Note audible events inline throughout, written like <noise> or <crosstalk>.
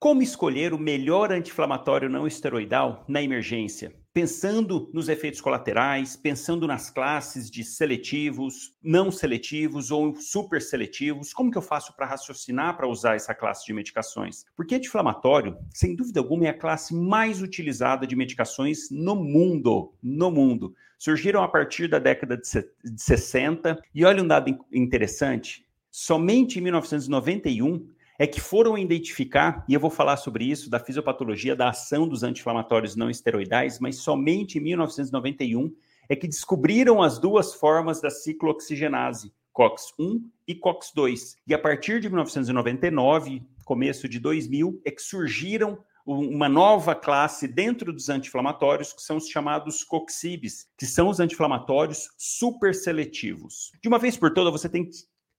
Como escolher o melhor anti-inflamatório não esteroidal na emergência? Pensando nos efeitos colaterais, pensando nas classes de seletivos, não seletivos ou super seletivos, como que eu faço para raciocinar para usar essa classe de medicações? Porque anti-inflamatório, sem dúvida alguma, é a classe mais utilizada de medicações no mundo, no mundo. Surgiram a partir da década de 60 e olha um dado interessante, somente em 1991 é que foram identificar, e eu vou falar sobre isso, da fisiopatologia da ação dos anti-inflamatórios não esteroidais, mas somente em 1991 é que descobriram as duas formas da ciclooxigenase, COX-1 e COX-2. E a partir de 1999, começo de 2000, é que surgiram uma nova classe dentro dos anti-inflamatórios, que são os chamados COXIBs, que são os anti-inflamatórios super seletivos. De uma vez por todas, você tem que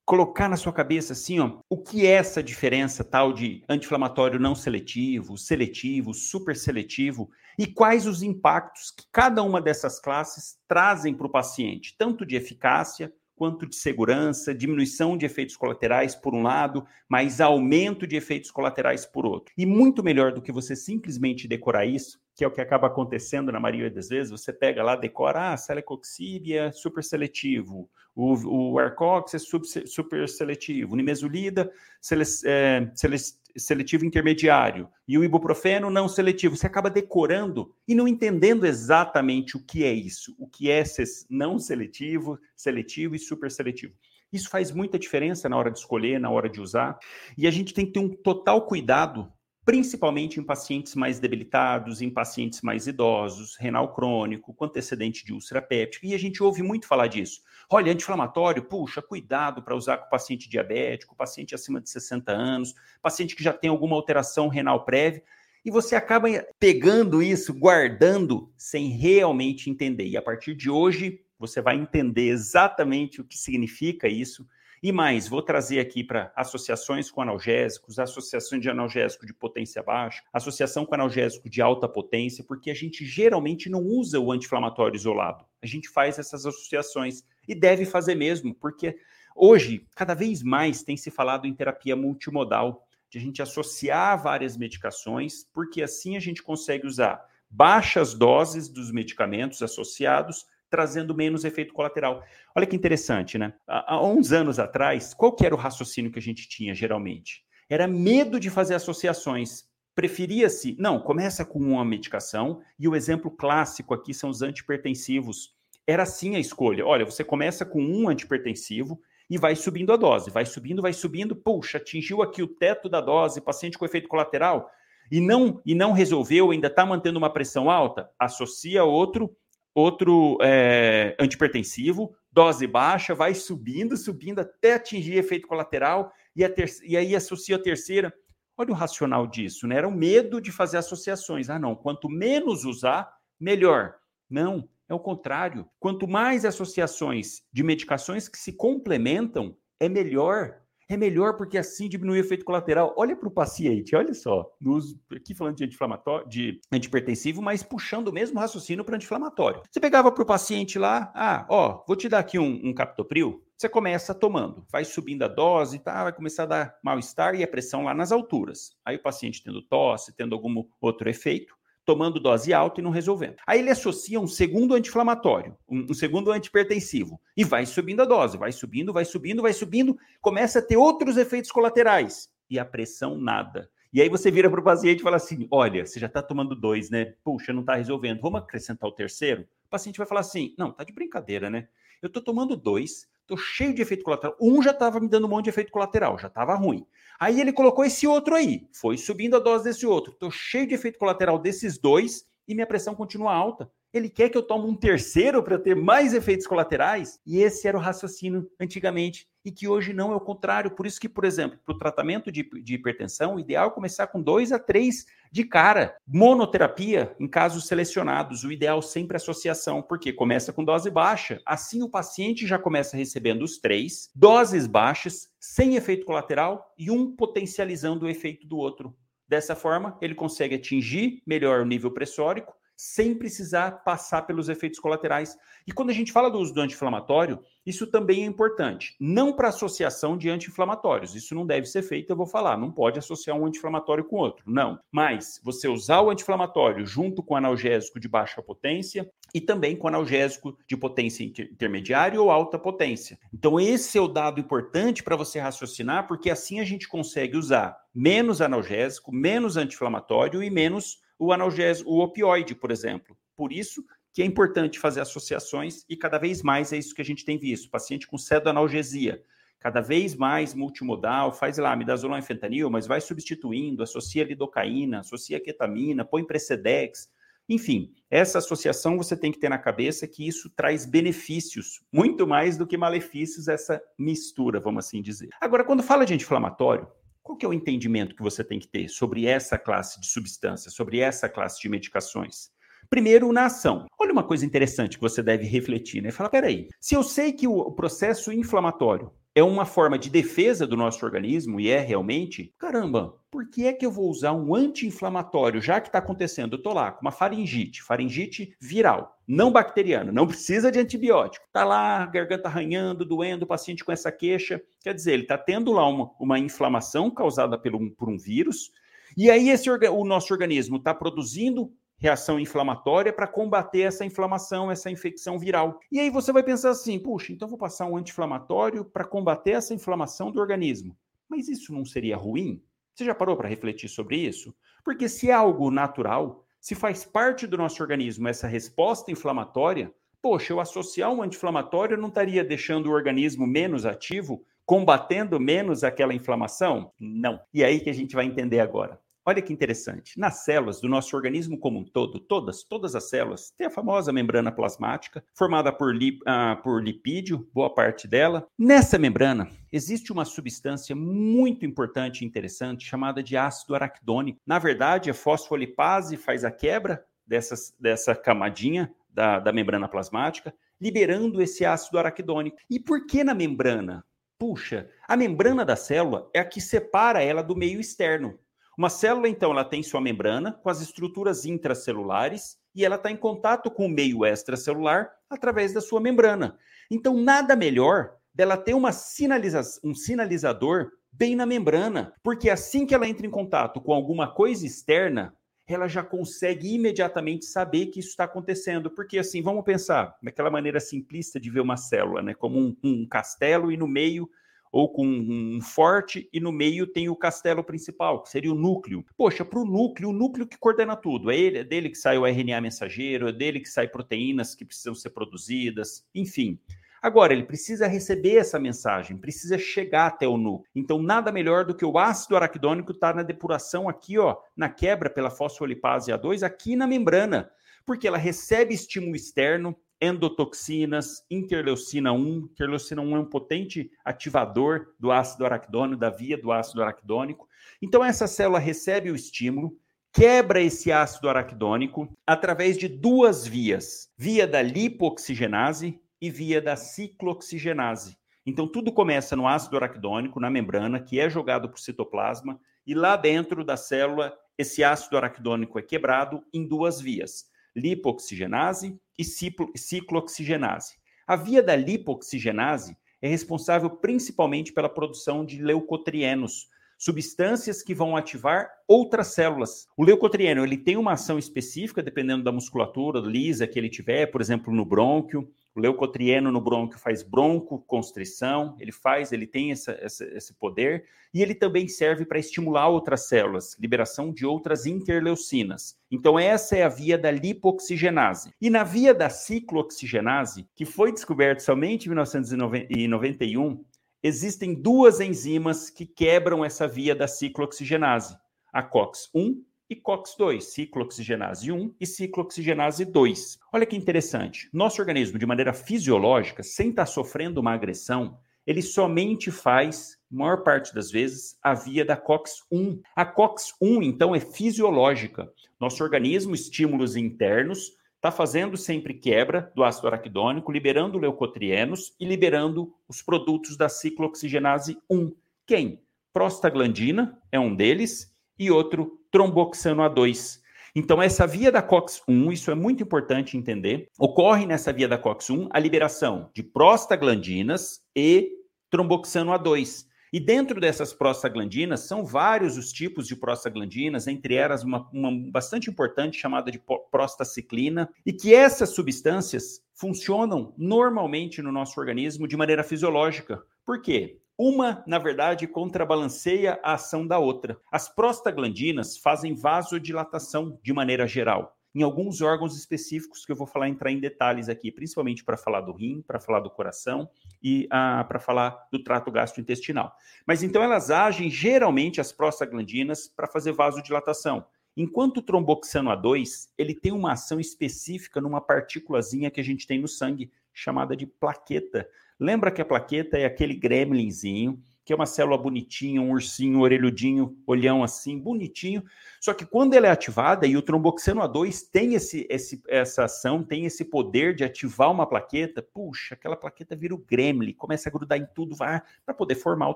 colocar na sua cabeça assim, ó, o que é essa diferença tal de anti-inflamatório não seletivo, seletivo, super seletivo e quais os impactos que cada uma dessas classes trazem para o paciente, tanto de eficácia quanto de segurança, diminuição de efeitos colaterais por um lado, mas aumento de efeitos colaterais por outro. E muito melhor do que você simplesmente decorar isso, que é o que acaba acontecendo na maioria das vezes, você pega lá, decora, ah, celecoxib é super seletivo, o, o Arcox é super, seletivo, nimesulida sele, é, sele, seletivo intermediário. E o ibuprofeno não seletivo. Você acaba decorando e não entendendo exatamente o que é isso, o que é não seletivo, seletivo e super seletivo. Isso faz muita diferença na hora de escolher, na hora de usar, e a gente tem que ter um total cuidado principalmente em pacientes mais debilitados, em pacientes mais idosos, renal crônico, com antecedente de úlcera péptica, e a gente ouve muito falar disso. Olha, anti-inflamatório, puxa, cuidado para usar com paciente diabético, paciente acima de 60 anos, paciente que já tem alguma alteração renal prévia, e você acaba pegando isso, guardando, sem realmente entender. E a partir de hoje, você vai entender exatamente o que significa isso, e mais, vou trazer aqui para associações com analgésicos, associação de analgésico de potência baixa, associação com analgésico de alta potência, porque a gente geralmente não usa o anti-inflamatório isolado. A gente faz essas associações e deve fazer mesmo, porque hoje, cada vez mais tem se falado em terapia multimodal, de a gente associar várias medicações, porque assim a gente consegue usar baixas doses dos medicamentos associados trazendo menos efeito colateral. Olha que interessante, né? Há, uns anos atrás, qual que era o raciocínio que a gente tinha geralmente? Era medo de fazer associações. Preferia-se, não, começa com uma medicação, e o exemplo clássico aqui são os antipertensivos. Era assim a escolha. Olha, você começa com um antipertensivo e vai subindo a dose, vai subindo, vai subindo, puxa, atingiu aqui o teto da dose, paciente com efeito colateral, e não e não resolveu, ainda está mantendo uma pressão alta, associa outro outro é, antipertensivo, dose baixa, vai subindo, subindo até atingir efeito colateral e, e aí associa a terceira. Olha o racional disso, né? Era o medo de fazer associações. Ah, não, quanto menos usar, melhor. Não, é o contrário. Quanto mais associações de medicações que se complementam, é melhor é melhor porque assim diminui o efeito colateral. Olha para o paciente, olha só, nos, aqui falando de anti-inflamatório, de antipertensivo, mas puxando o mesmo raciocínio para anti-inflamatório. Você pegava para o paciente lá, ah, ó, vou te dar aqui um, um captopril, você começa tomando, vai subindo a dose, tá, vai começar a dar mal-estar e a pressão lá nas alturas. Aí o paciente tendo tosse, tendo algum outro efeito, tomando dose alta e não resolvendo. Aí ele associa um segundo anti-inflamatório, um, segundo antipertensivo, e vai subindo a dose, vai subindo, vai subindo, vai subindo, começa a ter outros efeitos colaterais, e a pressão nada. E aí você vira para o paciente e fala assim: olha, você já está tomando dois, né? Puxa, não está resolvendo, vamos acrescentar o terceiro? O paciente vai falar assim: não, tá de brincadeira, né? Eu estou tomando dois, estou cheio de efeito colateral. Um já estava me dando um monte de efeito colateral, já estava ruim. Aí ele colocou esse outro aí, foi subindo a dose desse outro. Estou cheio de efeito colateral desses dois e minha pressão continua alta. Ele quer que eu tome um terceiro para ter mais efeitos colaterais? E esse era o raciocínio antigamente, e que hoje não é o contrário. Por isso que, por exemplo, para o tratamento de, de, hipertensão, o ideal é começar com dois a três de cara. Monoterapia, em casos selecionados, o ideal sempre é associação, porque começa com dose baixa. Assim, o paciente já começa recebendo os três, doses baixas, sem efeito colateral, e um potencializando o efeito do outro. Dessa forma, ele consegue atingir melhor o nível pressórico, sem precisar passar pelos efeitos colaterais. E quando a gente fala do uso do anti-inflamatório, isso também é importante. Não para associação de anti-inflamatórios. Isso não deve ser feito, eu vou falar. Não pode associar um anti-inflamatório com outro. Não. Mas você usar o anti-inflamatório junto com analgésico de baixa potência e também com analgésico de potência intermediária ou alta potência. Então, esse é o dado importante para você raciocinar, porque assim a gente consegue usar menos analgésico, menos anti-inflamatório e menos o analgésico, o opioide, por exemplo. Por isso que é importante fazer associações e cada vez mais é isso que a gente tem visto. Paciente com analgesia, cada vez mais multimodal, faz lá midazolam e fentanil, mas vai substituindo, associa lidocaína, associa ketamina, põe precedex. Enfim, essa associação você tem que ter na cabeça que isso traz benefícios, muito mais do que malefícios, essa mistura, vamos assim dizer. Agora, quando fala de anti-inflamatório, qual que é o entendimento que você tem que ter sobre essa classe de substâncias, sobre essa classe de medicações? Primeiro, na ação. Olha uma coisa interessante que você deve refletir, né? Fala, peraí, se eu sei que o processo inflamatório é uma forma de defesa do nosso organismo, e é realmente, caramba, por que é que eu vou usar um anti-inflamatório, já que está acontecendo? Eu estou lá com uma faringite, faringite viral, não bacteriana, não <laughs> precisa de antibiótico. Está lá, garganta arranhando, doendo, o paciente com essa queixa. Quer dizer, ele está tendo lá uma, uma inflamação causada um, por um vírus, e aí esse, o nosso organismo está produzindo reação inflamatória para combater essa inflamação, essa infecção viral. E aí você vai pensar assim: puxa, então vou passar um anti-inflamatório para combater essa inflamação do organismo. Mas isso não seria ruim? Você já parou para refletir sobre isso? Porque se é algo natural, se faz parte do nosso organismo essa resposta inflamatória, poxa, eu associar um anti-inflamatório não estaria deixando o organismo menos ativo, combatendo menos aquela inflamação? Não. E é aí que a gente vai entender agora. Olha que interessante. Nas células do nosso organismo como um todo, todas, todas as células, tem a famosa membrana plasmática, formada por, lip, uh, por lipídio, boa parte dela. Nessa membrana existe uma substância muito importante e interessante chamada de ácido araquidônico. Na verdade, a fosfolipase faz a quebra dessas, dessa camadinha da, da membrana plasmática, liberando esse ácido araquidônico. E por que na membrana? Puxa, a membrana da célula é a que separa ela do meio externo. Uma célula, então, ela tem sua membrana com as estruturas intracelulares e ela está em contato com o meio extracelular através da sua membrana. Então, nada melhor dela ter uma sinaliza um sinalizador bem na membrana, porque assim que ela entra em contato com alguma coisa externa, ela já consegue imediatamente saber que isso está acontecendo. Porque, assim, vamos pensar naquela maneira simplista de ver uma célula, né? Como um, um castelo e no meio ou com um forte e no meio tem o castelo principal, que seria o núcleo. Poxa, para o núcleo, o núcleo que coordena tudo. É, ele, é dele que sai o RNA mensageiro, é dele que sai proteínas que precisam ser produzidas, enfim. Agora, ele precisa receber essa mensagem, precisa chegar até o núcleo. Então, nada melhor do que o ácido araquidônico estar tá na depuração aqui, ó, na quebra pela fosfolipase A2, aqui na membrana, porque ela recebe estímulo externo, endotoxinas, interleucina 1. Interleucina 1 é um potente ativador do ácido araquidônico, da via do ácido araquidônico. Então, essa célula recebe o estímulo, quebra esse ácido araquidônico através de duas vias: via da lipoxigenase e via da ciclooxigenase. Então, tudo começa no ácido araquidônico, na membrana, que é jogado para o citoplasma, e lá dentro da célula, esse ácido araquidônico é quebrado em duas vias lipoxigenase e ciclooxigenase. A via da lipoxigenase é responsável principalmente pela produção de leucotrienos, substâncias que vão ativar outras células. O leucotrieno ele tem uma ação específica dependendo da musculatura lisa que ele tiver, por exemplo, no brônquio. O leucotrieno no brônquio faz broncoconstrição, ele faz, ele tem essa, essa, esse poder, e ele também serve para estimular outras células, liberação de outras interleucinas. Então, essa é a via da lipoxigenase. E na via da ciclooxigenase, que foi descoberta somente em 1991, existem duas enzimas que quebram essa via da ciclooxigenase, a COX-1 e COX-2, ciclooxigenase 1 e ciclooxigenase 2. Olha que interessante. Nosso organismo, de maneira fisiológica, sem estar sofrendo uma agressão, ele somente faz, maior parte das vezes, a via da COX-1. A COX-1, então, é fisiológica. Nosso organismo, estímulos internos, está fazendo sempre quebra do ácido araquidônico, liberando leucotrienos e liberando os produtos da ciclooxigenase 1. Quem? Prostaglandina é um deles e outro tromboxano A2. Então, essa via da COX-1, isso é muito importante entender, ocorre nessa via da COX-1 a liberação de prostaglandinas e tromboxano A2. E dentro dessas prostaglandinas, são vários os tipos de prostaglandinas, entre elas uma, uma bastante importante chamada de prostaciclina, e que essas substâncias funcionam normalmente no nosso organismo de maneira fisiológica. Por quê? Uma, na verdade, contrabalanceia a ação da outra. As prostaglandinas fazem vasodilatação de maneira geral em alguns órgãos específicos que eu vou falar entrar em detalhes aqui, principalmente para falar do rim, para falar do coração e ah, para falar do trato gastrointestinal. Mas então elas agem geralmente as prostaglandinas para fazer vasodilatação. Enquanto o tromboxano A2, ele tem uma ação específica numa partículazinha que a gente tem no sangue, chamada de plaqueta. Lembra que a plaqueta é aquele gremlinzinho que é uma célula bonitinha, um ursinho orelhudinho, olhão assim, bonitinho. Só que quando ela é ativada, e o tromboxano A2 tem esse, esse, essa ação, tem esse poder de ativar uma plaqueta, puxa, aquela plaqueta vira o gremlin, começa a grudar em tudo, vai para poder formar o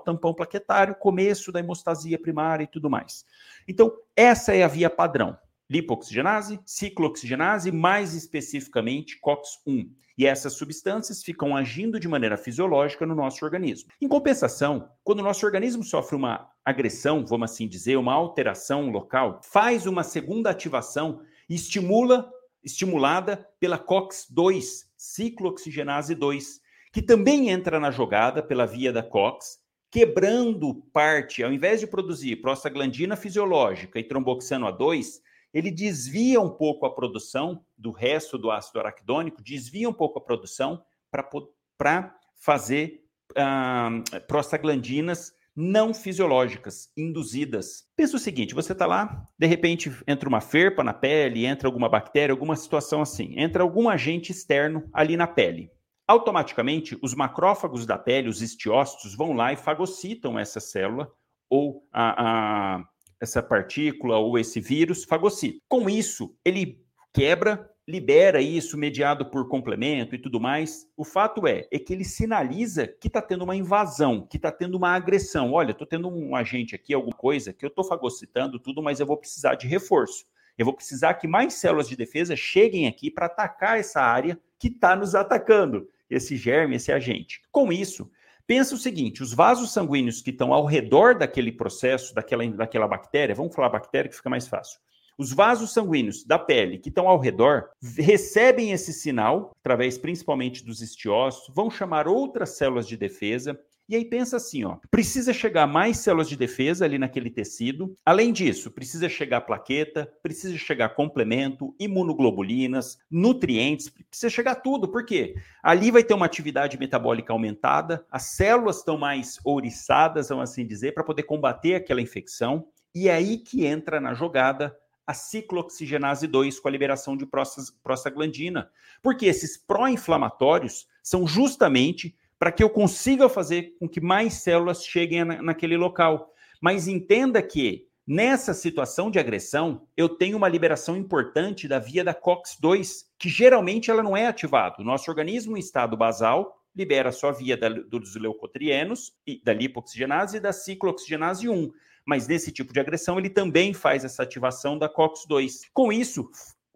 tampão plaquetário, começo da hemostasia primária e tudo mais. Então, essa é a via padrão lipoxigenase, ciclooxigenase, mais especificamente COX-1. E essas substâncias ficam agindo de maneira fisiológica no nosso organismo. Em compensação, quando o nosso organismo sofre uma agressão, vamos assim dizer, uma alteração local, faz uma segunda ativação e estimula, estimulada pela COX-2, ciclooxigenase 2, que também entra na jogada pela via da COX, quebrando parte, ao invés de produzir prostaglandina fisiológica e tromboxano A2, ele desvia um pouco a produção do resto do ácido araquidônico, desvia um pouco a produção para fazer uh, prostaglandinas não fisiológicas, induzidas. Pensa o seguinte: você está lá, de repente entra uma ferpa na pele, entra alguma bactéria, alguma situação assim, entra algum agente externo ali na pele. Automaticamente, os macrófagos da pele, os estiócitos, vão lá e fagocitam essa célula ou a, a essa partícula ou esse vírus fagocita. Com isso, ele quebra, libera isso mediado por complemento e tudo mais. O fato é, é que ele sinaliza que está tendo uma invasão, que está tendo uma agressão. Olha, estou tendo um agente aqui, alguma coisa, que eu estou fagocitando tudo, mas eu vou precisar de reforço. Eu vou precisar que mais células de defesa cheguem aqui para atacar essa área que está nos atacando, esse germe, esse agente. Com isso, Pensa o seguinte: os vasos sanguíneos que estão ao redor daquele processo, daquela, daquela bactéria, vamos falar bactéria que fica mais fácil. Os vasos sanguíneos da pele que estão ao redor recebem esse sinal, através principalmente dos estiócitos, vão chamar outras células de defesa e aí pensa assim, ó, precisa chegar mais células de defesa ali naquele tecido. Além disso, precisa chegar plaqueta, precisa chegar complemento, imunoglobulinas, nutrientes, precisa chegar tudo. Por quê? Ali vai ter uma atividade metabólica aumentada, as células estão mais ouriçadas, vamos assim dizer, para poder combater aquela infecção. E é aí que entra na jogada a ciclooxigenase 2 com a liberação de prostaglandina. Porque esses pró-inflamatórios são justamente para que eu consiga fazer com que mais células cheguem na, naquele local. Mas entenda que nessa situação de agressão, eu tenho uma liberação importante da via da COX-2, que geralmente ela não é ativada. O nosso organismo em estado basal libera só via da, dos leucotrienos, e da lipoxigenase e da ciclooxigenase 1. Mas nesse tipo de agressão, ele também faz essa ativação da COX-2. Com isso,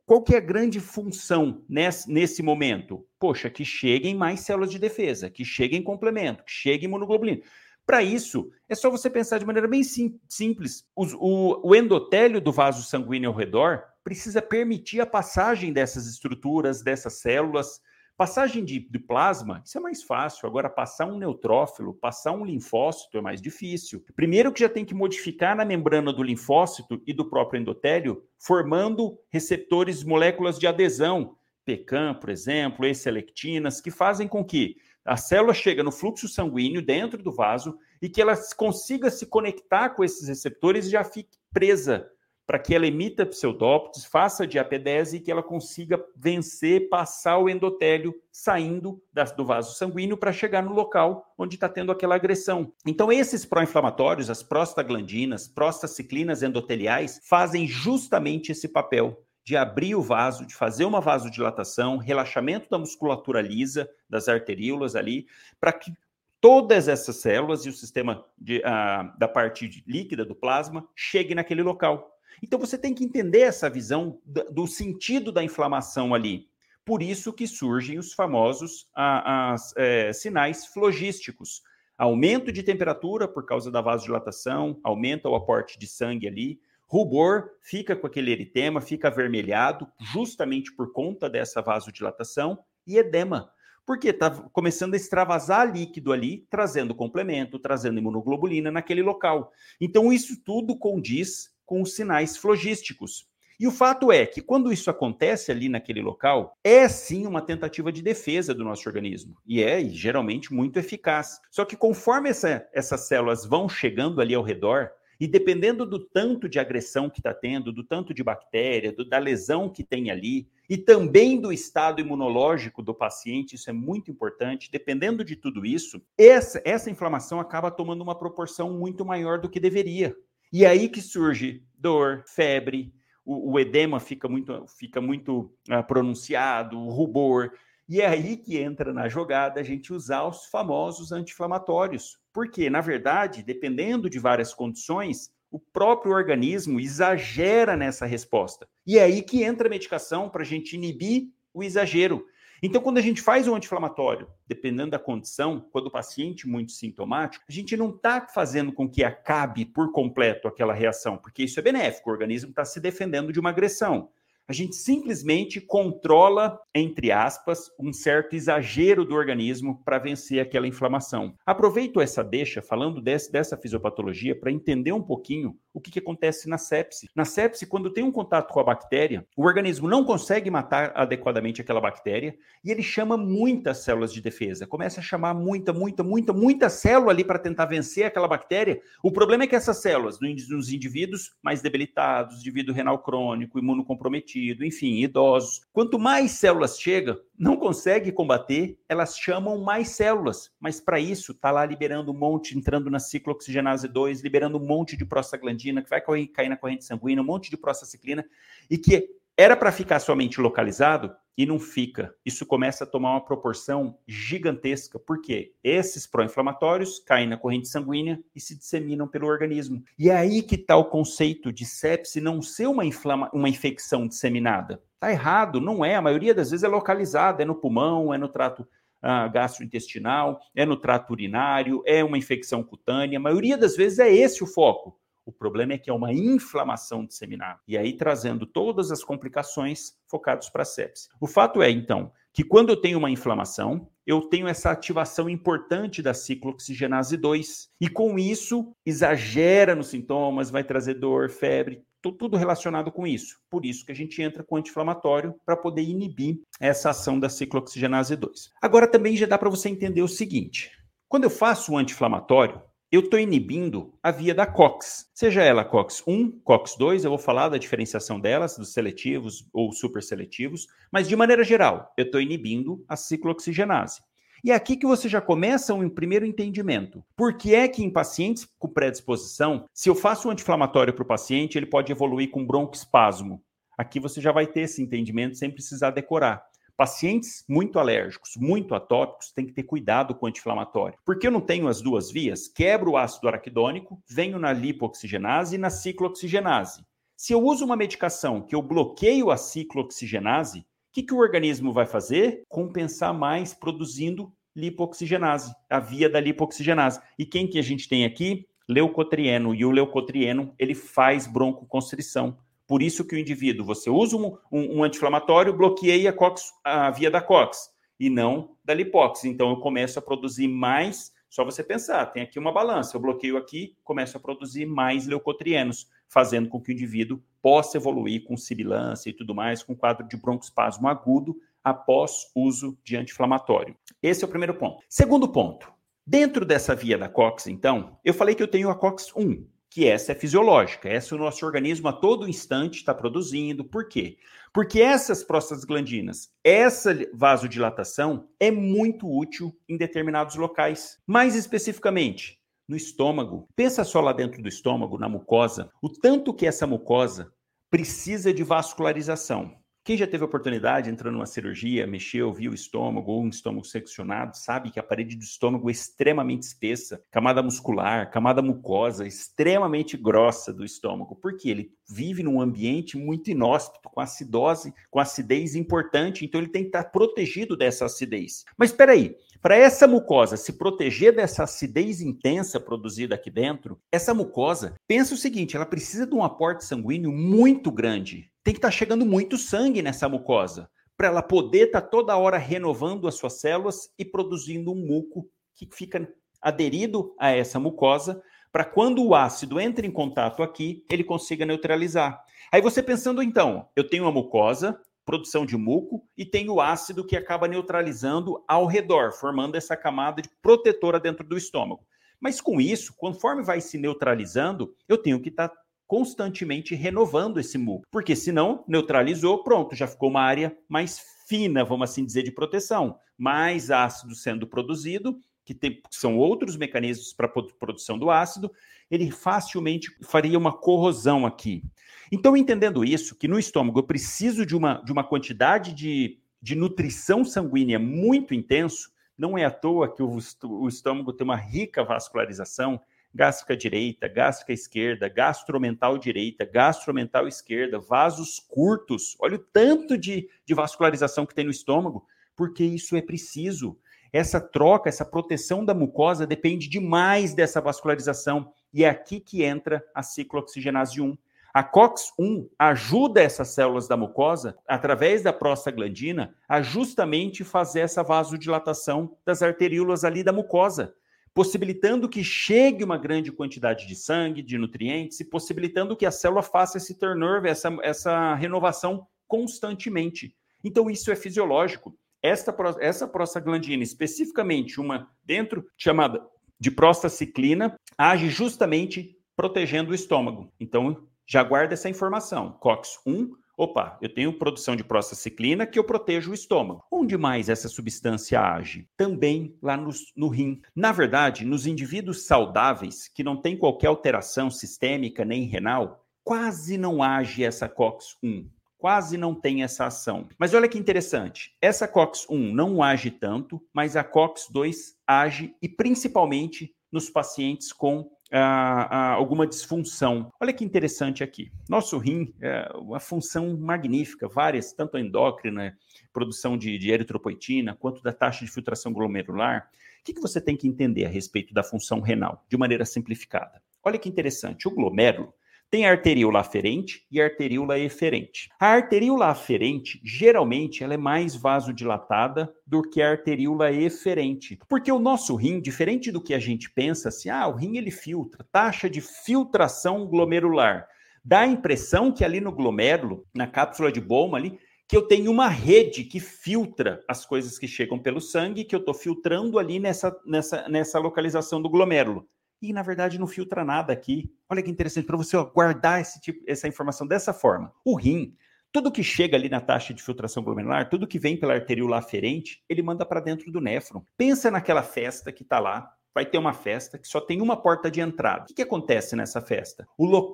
qual que é a grande função nesse, nesse momento? Poxa, que cheguem mais células de defesa, que cheguem complemento, que cheguem imunoglobulina. Para isso, é só você pensar de maneira bem sim, simples. o, o endotélio do vaso sanguíneo ao redor precisa permitir a passagem dessas estruturas, dessas células, Passagem de, de, plasma, isso é mais fácil. Agora, passar um neutrófilo, passar um linfócito é mais difícil. Primeiro que já tem que modificar na membrana do linfócito e do próprio endotélio, formando receptores, moléculas de adesão, PECAM, por exemplo, E-selectinas, que fazem com que a célula chegue no fluxo sanguíneo dentro do vaso e que ela consiga se conectar com esses receptores e já fique presa para que ela emita pseudópodes, faça diapedese e que ela consiga vencer, passar o endotélio saindo do vaso sanguíneo para chegar no local onde está tendo aquela agressão. Então, esses pró-inflamatórios, as prostaglandinas, prostaciclinas endoteliais, fazem justamente esse papel de abrir o vaso, de fazer uma vasodilatação, relaxamento da musculatura lisa, das arteríolas ali, para que todas essas células e o sistema de, uh, da parte líquida do plasma chegue naquele local. Então você tem que entender essa visão do sentido da inflamação ali. Por isso que surgem os famosos a, as, é, sinais flogísticos. Aumento de temperatura por causa da vasodilatação, aumenta o aporte de sangue ali. Rubor fica com aquele eritema, fica avermelhado, justamente por conta dessa vasodilatação. E edema, porque está começando a extravasar líquido ali, trazendo complemento, trazendo imunoglobulina naquele local. Então, isso tudo condiz com os sinais flogísticos. E o fato é que quando isso acontece ali naquele local, é sim uma tentativa de defesa do nosso organismo. E é geralmente muito eficaz. Só que conforme essa, essas células vão chegando ali ao redor, e dependendo do tanto de agressão que está tendo, do tanto de bactéria, do, da lesão que tem ali, e também do estado imunológico do paciente, isso é muito importante. Dependendo de tudo isso, essa, essa inflamação acaba tomando uma proporção muito maior do que deveria. E aí que surge dor, febre, o, o edema fica muito, fica muito uh, pronunciado, o rubor. E é aí que entra na jogada a gente usar os famosos anti-inflamatórios. Porque, na verdade, dependendo de várias condições, o próprio organismo exagera nessa resposta. E é aí que entra a medicação para a gente inibir o exagero. Então, quando a gente faz um anti-inflamatório, dependendo da condição, quando o paciente é muito sintomático, a gente não está fazendo com que acabe por completo aquela reação, porque isso é benéfico, o organismo está se defendendo de uma agressão. A gente simplesmente controla, entre aspas, um certo exagero do organismo para vencer aquela inflamação. Aproveito essa deixa, falando desse, dessa fisiopatologia, para entender um pouquinho o que, que acontece na sepse. Na sepse, quando tem um contato com a bactéria, o organismo não consegue matar adequadamente aquela bactéria e ele chama muitas células de defesa. Começa a chamar muita, muita, muita, muita célula ali para tentar vencer aquela bactéria. O problema é que essas células, nos indivíduos mais debilitados, indivíduo renal crônico, imunocomprometido, enfim, idosos. Quanto mais células chega, não consegue combater, elas chamam mais células. Mas para isso, está lá liberando um monte, entrando na ciclooxigenase 2, liberando um monte de prostaglandina, que vai cair na corrente sanguínea, um monte de prostaciclina, e que era para ficar somente localizado e não fica. Isso começa a tomar uma proporção gigantesca, porque esses pró-inflamatórios caem na corrente sanguínea e se disseminam pelo organismo. E é aí que está o conceito de sepse não ser uma, inflama uma infecção disseminada. Está errado, não é. A maioria das vezes é localizada, é no pulmão, é no trato ah, gastrointestinal, é no trato urinário, é uma infecção cutânea. A maioria das vezes é esse o foco. O problema é que é uma inflamação disseminada. E aí trazendo todas as complicações focados para a sepse. O fato é, então, que quando eu tenho uma inflamação, eu tenho essa ativação importante da ciclooxigenase 2. E com isso, exagera nos sintomas, vai trazer dor, febre, tudo relacionado com isso. Por isso que a gente entra com anti-inflamatório para poder inibir essa ação da ciclooxigenase 2. Agora também já dá para você entender o seguinte: quando eu faço um anti-inflamatório, eu estou inibindo a via da COX, seja ela COX-1, COX-2, eu vou falar da diferenciação delas, dos seletivos ou superseletivos, mas de maneira geral, eu estou inibindo a ciclooxigenase. E é aqui que você já começa um primeiro entendimento. Por que é que em pacientes com predisposição, se eu faço um anti-inflamatório para o paciente, ele pode evoluir com broncoespasmo? Aqui você já vai ter esse entendimento sem precisar decorar. Pacientes muito alérgicos, muito atópicos, tem que ter cuidado com o anti-inflamatório. Porque eu não tenho as duas vias, quebro o ácido araquidônico, venho na lipoxigenase e na ciclooxigenase. Se eu uso uma medicação que eu bloqueio a ciclooxigenase, o que, que o organismo vai fazer? Compensar mais produzindo lipoxigenase, a via da lipoxigenase. E quem que a gente tem aqui? Leucotrieno. E o leucotrieno, ele faz broncoconstrição. Por isso que o indivíduo, você usa um, um, um anti-inflamatório, bloqueia a, COX, a via da COX e não da lipox. Então eu começo a produzir mais, só você pensar, tem aqui uma balança, eu bloqueio aqui, começo a produzir mais leucotrienos, fazendo com que o indivíduo possa evoluir com sibilância e tudo mais, com quadro de broncoespasmo agudo após uso de anti-inflamatório. Esse é o primeiro ponto. Segundo ponto, dentro dessa via da COX, então, eu falei que eu tenho a COX-1, que essa é fisiológica, essa o nosso organismo a todo instante está produzindo. Por quê? Porque essas prostaglandinas, essa vasodilatação é muito útil em determinados locais. Mais especificamente, no estômago. Pensa só lá dentro do estômago, na mucosa, o tanto que essa mucosa precisa de vascularização. Quem já teve oportunidade, entrando numa cirurgia, mexeu, viu o estômago ou um estômago seccionado, sabe que a parede do estômago é extremamente espessa, camada muscular, camada mucosa, extremamente grossa do estômago, porque ele vive num ambiente muito inóspito, com acidose, com acidez importante, então ele tem que estar protegido dessa acidez. Mas espera aí, para essa mucosa se proteger dessa acidez intensa produzida aqui dentro, essa mucosa, pensa o seguinte, ela precisa de um aporte sanguíneo muito grande. Tem que estar tá chegando muito sangue nessa mucosa para ela poder estar tá toda hora renovando as suas células e produzindo um muco que fica aderido a essa mucosa, para quando o ácido entra em contato aqui, ele consiga neutralizar. Aí você pensando então, eu tenho uma mucosa, produção de muco e tem o ácido que acaba neutralizando ao redor, formando essa camada de protetora dentro do estômago. Mas com isso, conforme vai se neutralizando, eu tenho que estar tá constantemente renovando esse muco, porque senão neutralizou, pronto, já ficou uma área mais fina, vamos assim dizer, de proteção, mais ácido sendo produzido, que tem, são outros mecanismos para produção do ácido, ele facilmente faria uma corrosão aqui. Então, entendendo isso, que no estômago eu preciso de uma, de uma quantidade de, de nutrição sanguínea muito intenso, não é à toa que o, o estômago tem uma rica vascularização, gástrica direita, gástrica esquerda, gastromental direita, gastromental esquerda, vasos curtos. Olha o tanto de, de vascularização que tem no estômago, porque isso é preciso. Essa troca, essa proteção da mucosa depende demais dessa vascularização. E é aqui que entra a ciclooxigenase 1. A COX-1 ajuda essas células da mucosa, através da prostaglandina, a justamente fazer essa vasodilatação das arteríolas ali da mucosa, possibilitando que chegue uma grande quantidade de sangue, de nutrientes, e possibilitando que a célula faça esse turnover, essa, essa renovação constantemente. Então, isso é fisiológico. Esta, essa prostaglandina, especificamente uma dentro chamada de prostaciclina, age justamente protegendo o estômago. Então, já guarda essa informação. COX-1, opa, eu tenho produção de prostaciclina que eu protejo o estômago. Onde mais essa substância age? Também lá no, no rim. Na verdade, nos indivíduos saudáveis, que não tem qualquer alteração sistêmica nem renal, quase não age essa COX-1 quase não tem essa ação. Mas olha que interessante, essa COX-1 não age tanto, mas a COX-2 age e principalmente nos pacientes com ah, ah, alguma disfunção. Olha que interessante aqui. Nosso rim é uma função magnífica, várias, tanto endócrina, produção de, de eritropoetina, quanto da taxa de filtração glomerular. O que, que você tem que entender a respeito da função renal, de maneira simplificada? Olha que interessante, o glomérulo tem arteríola aferente e arteríola eferente. A arteríola aferente, geralmente, ela é mais vasodilatada do que a arteríola eferente. Porque o nosso rim, diferente do que a gente pensa, assim, ah, o rim ele filtra, taxa de filtração glomerular. Dá a impressão que ali no glomérulo, na cápsula de Bowman ali, que eu tenho uma rede que filtra as coisas que chegam pelo sangue, que eu estou filtrando ali nessa, nessa, nessa localização do glomérulo e na verdade não filtra nada aqui. Olha que interessante para você ó, guardar esse tipo, essa informação dessa forma. O rim, tudo que chega ali na taxa de filtração glomerular, tudo que vem pela arteríola aferente, ele manda para dentro do néfron. Pensa naquela festa que está lá, vai ter uma festa que só tem uma porta de entrada. O que, que acontece nessa festa?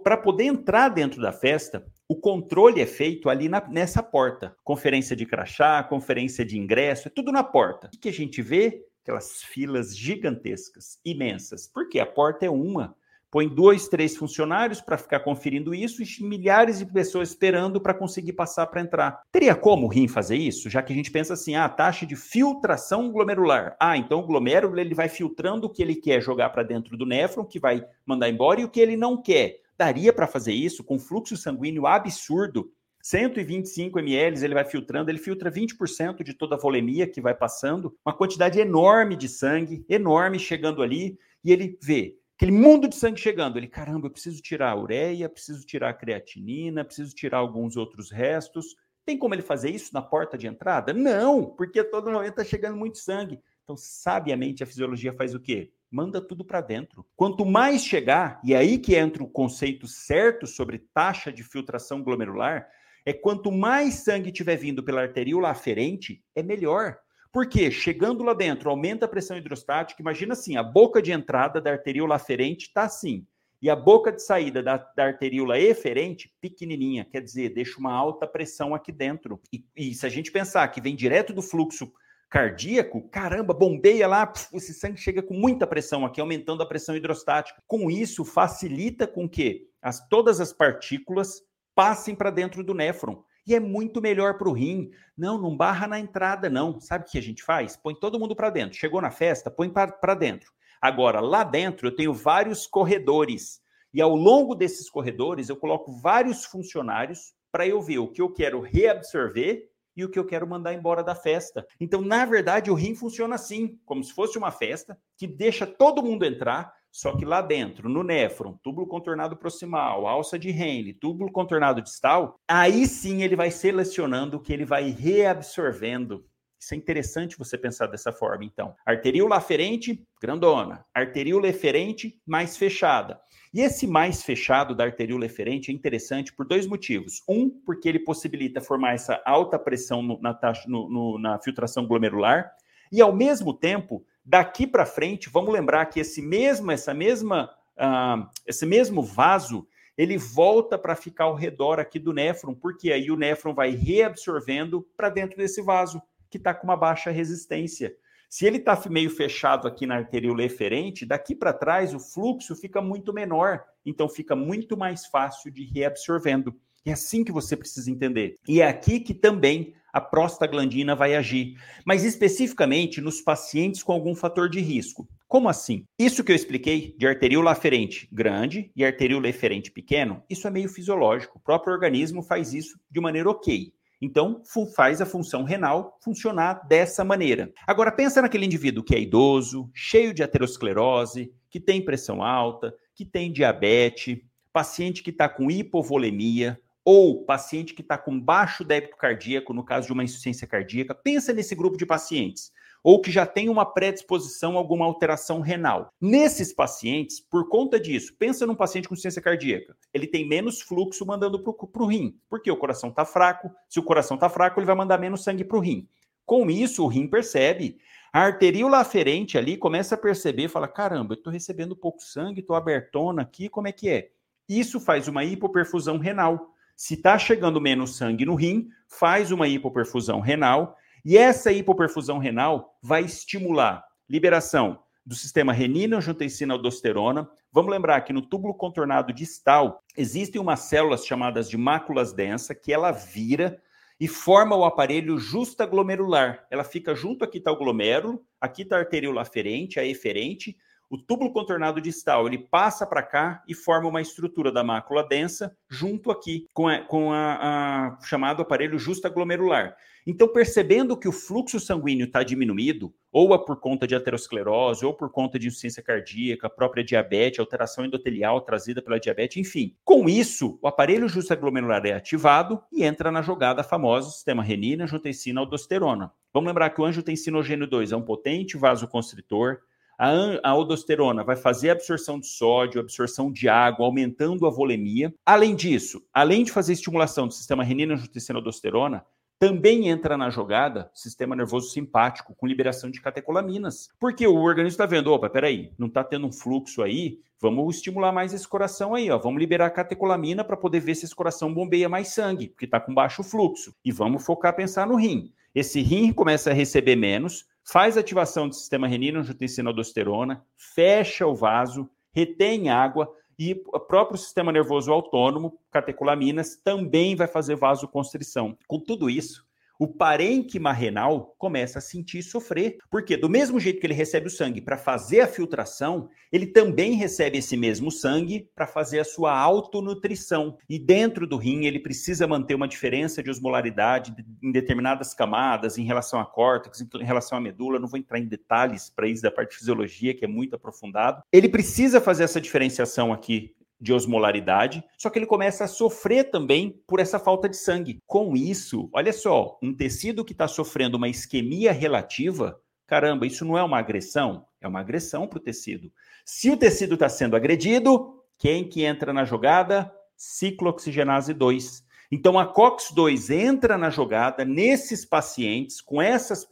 Para poder entrar dentro da festa, o controle é feito ali na, nessa porta. Conferência de crachá, conferência de ingresso, é tudo na porta. O que, que a gente vê? Aquelas filas gigantescas, imensas, porque a porta é uma. Põe dois, três funcionários para ficar conferindo isso e milhares de pessoas esperando para conseguir passar para entrar. Teria como o rim fazer isso? Já que a gente pensa assim, ah, taxa de filtração glomerular. Ah, então o glomérulo ele vai filtrando o que ele quer jogar para dentro do néfron, que vai mandar embora, e o que ele não quer. Daria para fazer isso com fluxo sanguíneo absurdo 125 ml, ele vai filtrando, ele filtra 20% de toda a volemia que vai passando, uma quantidade enorme de sangue, enorme chegando ali, e ele vê aquele mundo de sangue chegando. Ele, caramba, eu preciso tirar a ureia, preciso tirar a creatinina, preciso tirar alguns outros restos. Tem como ele fazer isso na porta de entrada? Não, porque a todo momento está chegando muito sangue. Então, sabiamente, a fisiologia faz o quê? Manda tudo para dentro. Quanto mais chegar, e é aí que entra o conceito certo sobre taxa de filtração glomerular, é quanto mais sangue tiver vindo pela arteríola aferente, é melhor. Porque chegando lá dentro, aumenta a pressão hidrostática. Imagina assim, a boca de entrada da arteríola aferente está assim. e a boca de saída da, da arteríola eferente pequenininha, quer dizer, deixa uma alta pressão aqui dentro. E, e se a gente pensar que vem direto do fluxo cardíaco, caramba, bombeia lá, pf, esse sangue chega com muita pressão aqui, aumentando a pressão hidrostática. Com isso, facilita com que as, todas as partículas passem para dentro do néfron. E é muito melhor para o rim. Não, não barra na entrada, não. Sabe o que a gente faz? Põe todo mundo para dentro. Chegou na festa, põe para dentro. Agora, lá dentro, eu tenho vários corredores. E ao longo desses corredores, eu coloco vários funcionários para eu ver o que eu quero reabsorver e o que eu quero mandar embora da festa. Então, na verdade, o rim funciona assim, como se fosse uma festa que deixa todo mundo entrar, só que lá dentro, no néfron, túbulo contornado proximal, alça de Henle, túbulo contornado distal, aí sim ele vai selecionando o que ele vai reabsorvendo. Isso é interessante você pensar dessa forma, então. Arteríola aferente, grandona. Arteríola eferente, mais fechada. E esse mais fechado da arteríola eferente é interessante por dois motivos. Um, porque ele possibilita formar essa alta pressão no, na, taxa, no, no, na filtração glomerular. E, ao mesmo tempo, Daqui para frente, vamos lembrar que esse mesmo, essa mesma, uh, esse mesmo vaso, ele volta para ficar ao redor aqui do néfron, porque aí o néfron vai reabsorvendo para dentro desse vaso, que está com uma baixa resistência. Se ele está meio fechado aqui na arteríola eferente, daqui para trás o fluxo fica muito menor, então fica muito mais fácil de reabsorvendo. É assim que você precisa entender. E é aqui que também a prostaglandina vai agir, mas especificamente nos pacientes com algum fator de risco. Como assim? Isso que eu expliquei de arteríola aferente grande e arteríola eferente pequeno, isso é meio fisiológico. O próprio organismo faz isso de maneira ok. Então, faz a função renal funcionar dessa maneira. Agora, pensa naquele indivíduo que é idoso, cheio de aterosclerose, que tem pressão alta, que tem diabetes, paciente que está com hipovolemia, ou paciente que está com baixo débito cardíaco, no caso de uma insuficiência cardíaca, pensa nesse grupo de pacientes, ou que já tem uma predisposição a alguma alteração renal. Nesses pacientes, por conta disso, pensa num paciente com insuficiência cardíaca, ele tem menos fluxo mandando para o rim, porque o coração está fraco, se o coração está fraco, ele vai mandar menos sangue para o rim. Com isso, o rim percebe, a arteríola aferente ali começa a perceber, fala, caramba, eu estou recebendo pouco sangue, estou abertona aqui, como é que é? Isso faz uma hipoperfusão renal, se está chegando menos sangue no rim, faz uma hipoperfusão renal, e essa hipoperfusão renal vai estimular liberação do sistema renina, angiotensina, aldosterona. Vamos lembrar que no túbulo contornado distal existem umas células chamadas de máculas densas que ela vira e forma o aparelho justaglomerular. Ela fica junto aqui está o glomérulo, aqui está a arteríola aferente, a eferente, o túbulo contornado distal ele passa para cá e forma uma estrutura da mácula densa junto aqui com, a, com a, a chamado aparelho justaglomerular. Então, percebendo que o fluxo sanguíneo está diminuído, ou é por conta de aterosclerose, ou por conta de insuficiência cardíaca, própria diabetes, alteração endotelial trazida pela diabetes, enfim. Com isso, o aparelho justaglomerular é ativado e entra na jogada famosa sistema renina, angiotensina, aldosterona. Vamos lembrar que o angiotensinogênio 2 é um potente vasoconstritor, a, a aldosterona vai fazer a absorção de sódio, absorção de água, aumentando a volemia. Além disso, além de fazer estimulação do sistema renina, angiotensina, aldosterona, também entra na jogada sistema nervoso simpático, com liberação de catecolaminas. Porque o organismo está vendo, opa, peraí, não está tendo um fluxo aí, vamos estimular mais esse coração aí, ó. Vamos liberar catecolamina para poder ver se esse coração bombeia mais sangue, porque está com baixo fluxo. E vamos focar pensar no rim. Esse rim começa a receber menos, faz ativação do sistema renina, angiotensina, aldosterona, fecha o vaso, retém água e o próprio sistema nervoso autônomo, catecolaminas, também vai fazer vasoconstrição. Com tudo isso, o parênquima renal começa a sentir sofrer. Porque do mesmo jeito que ele recebe o sangue para fazer a filtração, ele também recebe esse mesmo sangue para fazer a sua autonutrição. E dentro do rim, ele precisa manter uma diferença de osmolaridade em determinadas camadas, em relação à córtex, em relação à medula. Não vou entrar em detalhes para isso da parte de fisiologia, que é muito aprofundado. Ele precisa fazer essa diferenciação aqui de osmolaridade, só que ele começa a sofrer também por essa falta de sangue. Com isso, olha só, um tecido que está sofrendo uma isquemia relativa, caramba, isso não é uma agressão? É uma agressão para o tecido. Se o tecido está sendo agredido, quem que entra na jogada? Ciclooxigenase 2. Então a COX-2 entra na jogada nesses pacientes com essas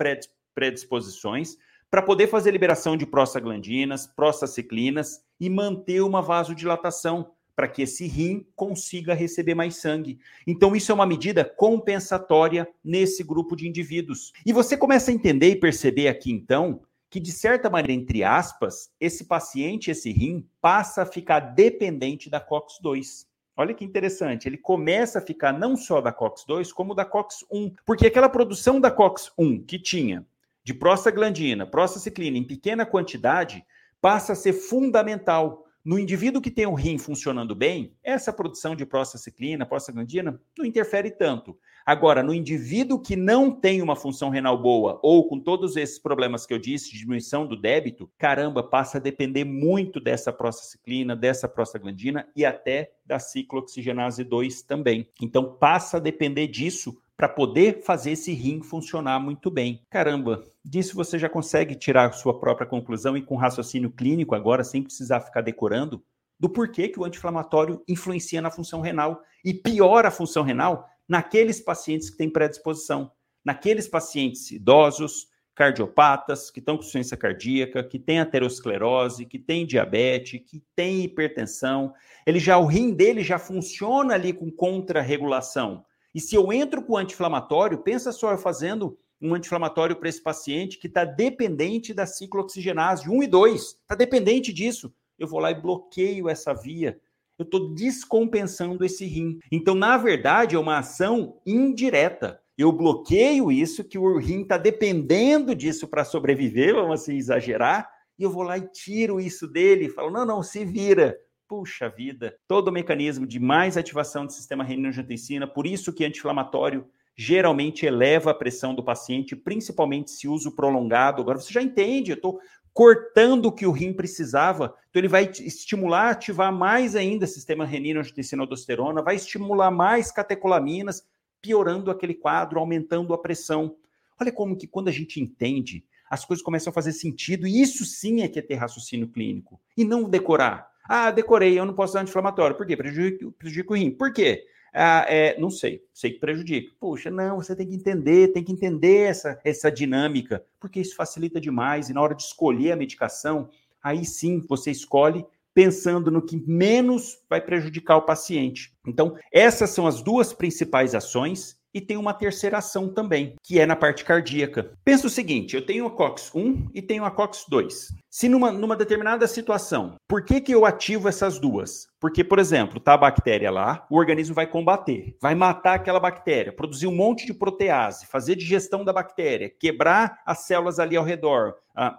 predisposições para poder fazer liberação de prostaglandinas, prostaciclinas e manter uma vasodilatação para que esse rim consiga receber mais sangue. Então, isso é uma medida compensatória nesse grupo de indivíduos. E você começa a entender e perceber aqui, então, que, de certa maneira, entre aspas, esse paciente, esse rim, passa a ficar dependente da COX-2. Olha que interessante, ele começa a ficar não só da COX-2, como da COX-1, porque aquela produção da COX-1 que tinha de prostaglandina, prostaciclina em pequena quantidade, passa a ser fundamental no indivíduo que tem o rim funcionando bem, essa produção de prostaciclina, prostaglandina, não interfere tanto. Agora, no indivíduo que não tem uma função renal boa ou com todos esses problemas que eu disse, diminuição do débito, caramba, passa a depender muito dessa prostaciclina, dessa prostaglandina e até da ciclooxigenase 2 também. Então, passa a depender disso para poder fazer esse rim funcionar muito bem. Caramba, disso você já consegue tirar a sua própria conclusão e com raciocínio clínico agora, sem precisar ficar decorando, do porquê que o anti-inflamatório influencia na função renal e piora a função renal naqueles pacientes que têm predisposição, naqueles pacientes idosos, cardiopatas, que estão com insuficiência cardíaca, que têm aterosclerose, que têm diabetes, que têm hipertensão. Ele já o rim dele já funciona ali com contrarregulação. E se eu entro com anti-inflamatório, pensa só eu fazendo um anti-inflamatório para esse paciente que está dependente da ciclooxigenase 1 e 2, está dependente disso. Eu vou lá e bloqueio essa via. Eu estou descompensando esse rim. Então, na verdade, é uma ação indireta. Eu bloqueio isso, que o rim está dependendo disso para sobreviver, vamos assim exagerar, e eu vou lá e tiro isso dele falo: não, não, se vira puxa vida, todo o mecanismo de mais ativação do sistema renina-angiotensina, por isso que anti-inflamatório geralmente eleva a pressão do paciente, principalmente se uso prolongado. Agora você já entende, eu estou cortando o que o rim precisava, então ele vai estimular, ativar mais ainda o sistema renina-angiotensina-aldosterona, vai estimular mais catecolaminas, piorando aquele quadro, aumentando a pressão. Olha como que quando a gente entende, as coisas começam a fazer sentido, e isso sim é que é ter raciocínio clínico, e não decorar. Ah, decorei, eu não posso dar anti-inflamatório. Por quê? Prejudica, prejudica o rim. Por quê? Ah, é, não sei, sei que prejudica. Puxa, não, você tem que entender, tem que entender essa, essa dinâmica, porque isso facilita demais. E na hora de escolher a medicação, aí sim você escolhe pensando no que menos vai prejudicar o paciente. Então, essas são as duas principais ações e tem uma terceira ação também, que é na parte cardíaca. Pensa o seguinte, eu tenho a COX-1 e tenho a COX-2. Se numa, numa determinada situação, por que, que eu ativo essas duas? Porque, por exemplo, tá a bactéria lá, o organismo vai combater, vai matar aquela bactéria, produzir um monte de protease, fazer digestão da bactéria, quebrar as células ali ao redor,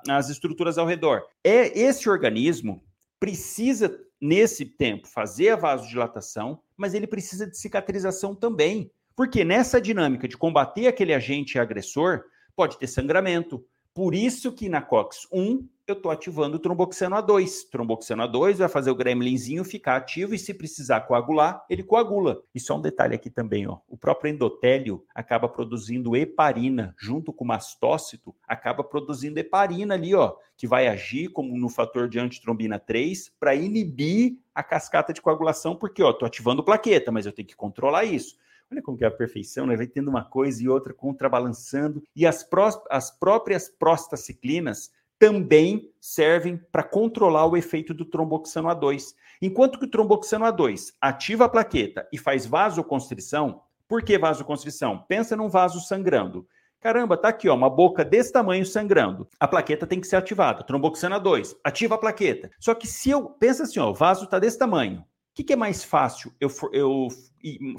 as estruturas ao redor. É esse organismo precisa nesse tempo fazer a vasodilatação, mas ele precisa de cicatrização também. Porque nessa dinâmica de combater aquele agente agressor, pode ter sangramento. Por isso que na COX-1 eu estou ativando o tromboxano A2. Tromboxano A2 vai fazer o gremlinzinho ficar ativo e se precisar coagular, ele coagula. E só um detalhe aqui também, ó. O próprio endotélio acaba produzindo heparina, junto com o mastócito, acaba produzindo heparina ali, ó, que vai agir como no fator de antitrombina 3 para inibir a cascata de coagulação, porque, ó, tô ativando plaqueta, mas eu tenho que controlar isso. Olha como que é a perfeição, né? Vai tendo uma coisa e outra contrabalançando. E as, pró as próprias prostaciclinas também servem para controlar o efeito do tromboxano A2. Enquanto que o tromboxano A2 ativa a plaqueta e faz vasoconstrição, por que vasoconstrição? Pensa num vaso sangrando. Caramba, tá aqui, ó, uma boca desse tamanho sangrando. A plaqueta tem que ser ativada. Tromboxana 2, ativa a plaqueta. Só que se eu pensa assim, ó, o vaso tá desse tamanho. O que, que é mais fácil? Eu, eu,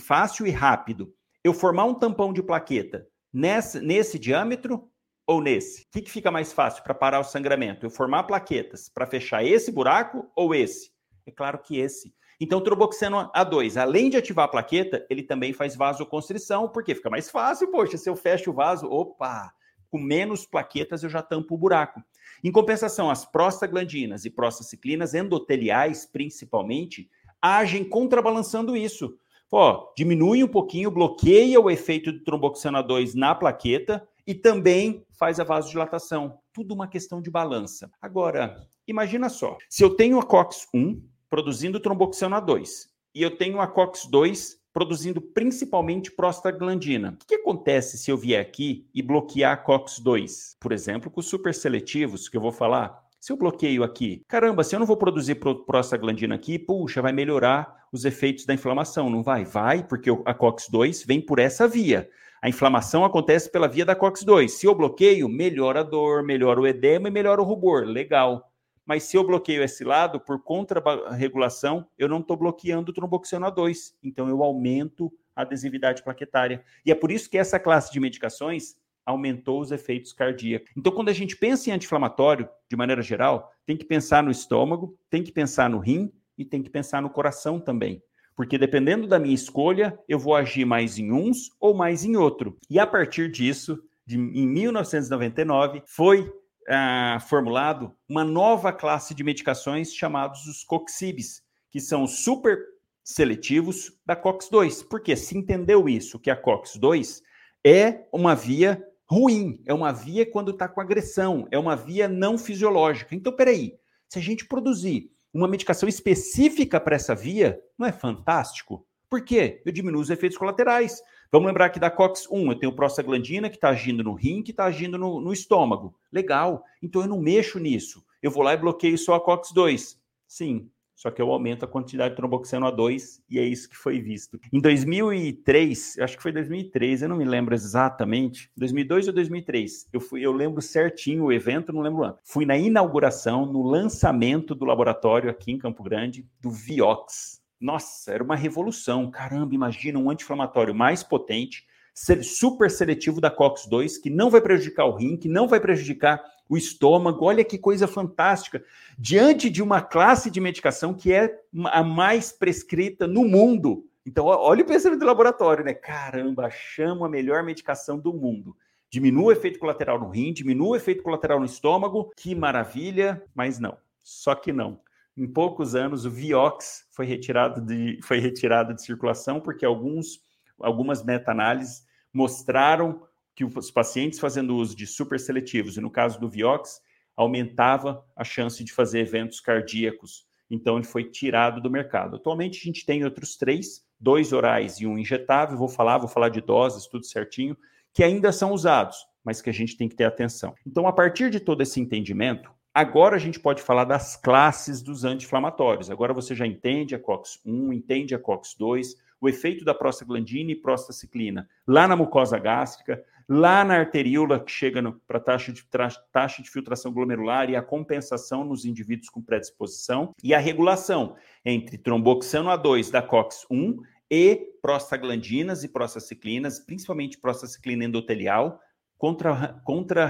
fácil e rápido. Eu formar um tampão de plaqueta nesse, nesse diâmetro ou nesse? O que, que fica mais fácil para parar o sangramento? Eu formar plaquetas para fechar esse buraco ou esse? É claro que esse. Então, o troboxano A2, além de ativar a plaqueta, ele também faz vasoconstrição, porque fica mais fácil, poxa, se eu fecho o vaso, opa, com menos plaquetas eu já tampo o buraco. Em compensação, as prostaglandinas e prostaciclinas endoteliais, principalmente, agem contrabalançando isso. Pô, diminui um pouquinho, bloqueia o efeito do tromboxana 2 na plaqueta e também faz a vasodilatação. Tudo uma questão de balança. Agora, imagina só, se eu tenho a COX-1 produzindo tromboxana 2 e eu tenho a COX-2 produzindo principalmente prostaglandina. O que, acontece se eu vier aqui e bloquear COX-2? Por exemplo, com os superseletivos, que eu vou falar, se eu bloqueio aqui, caramba, se eu não vou produzir prostaglandina aqui, puxa, vai melhorar os efeitos da inflamação, não vai? Vai, porque a COX-2 vem por essa via. A inflamação acontece pela via da COX-2. Se eu bloqueio, melhora a dor, melhora o edema e melhora o rubor. Legal. Mas se eu bloqueio esse lado, por contra-regulação, eu não estou bloqueando o tromboxano A2. Então eu aumento a adesividade plaquetária. E é por isso que essa classe de medicações aumentou os efeitos cardíacos. Então, quando a gente pensa em anti-inflamatório, de maneira geral, tem que pensar no estômago, tem que pensar no rim e tem que pensar no coração também. Porque dependendo da minha escolha, eu vou agir mais em uns ou mais em outro. E a partir disso, de, em 1999, foi ah, formulado uma nova classe de medicações chamados os coxibes, que são super seletivos da COX-2. Porque se entendeu isso, que a COX-2 é uma via ruim, é uma via quando está com agressão, é uma via não fisiológica. Então, peraí, se a gente produzir uma medicação específica para essa via, não é fantástico? Por quê? Eu diminuo os efeitos colaterais. Vamos lembrar que da COX-1 eu tenho prostaglandina que está agindo no rim, que está agindo no, no estômago. Legal. Então eu não mexo nisso. Eu vou lá e bloqueio só a COX-2. Sim, só que eu aumento a quantidade de tromboxano A2 e é isso que foi visto. Em 2003, acho que foi 2003, eu não me lembro exatamente, 2002 ou 2003, eu, fui, eu lembro certinho o evento, não lembro o ano. Fui na inauguração, no lançamento do laboratório aqui em Campo Grande, do Vioxx. Nossa, era uma revolução. Caramba, imagina um anti-inflamatório mais potente, super seletivo da COX-2, que não vai prejudicar o rim, que não vai prejudicar o estômago. Olha que coisa fantástica. Diante de uma classe de medicação que é a mais prescrita no mundo. Então, olha o pensamento do laboratório, né? Caramba, chama a melhor medicação do mundo. Diminua o efeito colateral no rim, diminua o efeito colateral no estômago. Que maravilha, mas não. Só que não. Em poucos anos, o Vioxx foi retirado de, foi retirado de circulação porque alguns, algumas meta-análises mostraram que os pacientes fazendo uso de super seletivos, e no caso do Vioxx, aumentava a chance de fazer eventos cardíacos. Então, ele foi tirado do mercado. Atualmente, a gente tem outros três, dois orais e um injetável. Vou falar, vou falar de doses, tudo certinho, que ainda são usados, mas que a gente tem que ter atenção. Então, a partir de todo esse entendimento, agora a gente pode falar das classes dos anti-inflamatórios. Agora você já entende a COX-1, entende a COX-2, o efeito da prostaglandina e prostaciclina lá na mucosa gástrica, lá na arteríola, que chega para taxa de, taxa de filtração glomerular e a compensação nos indivíduos com predisposição, e a regulação entre tromboxano A2 da COX-1 e prostaglandinas e prostaciclinas, principalmente prostaciclina endotelial, contra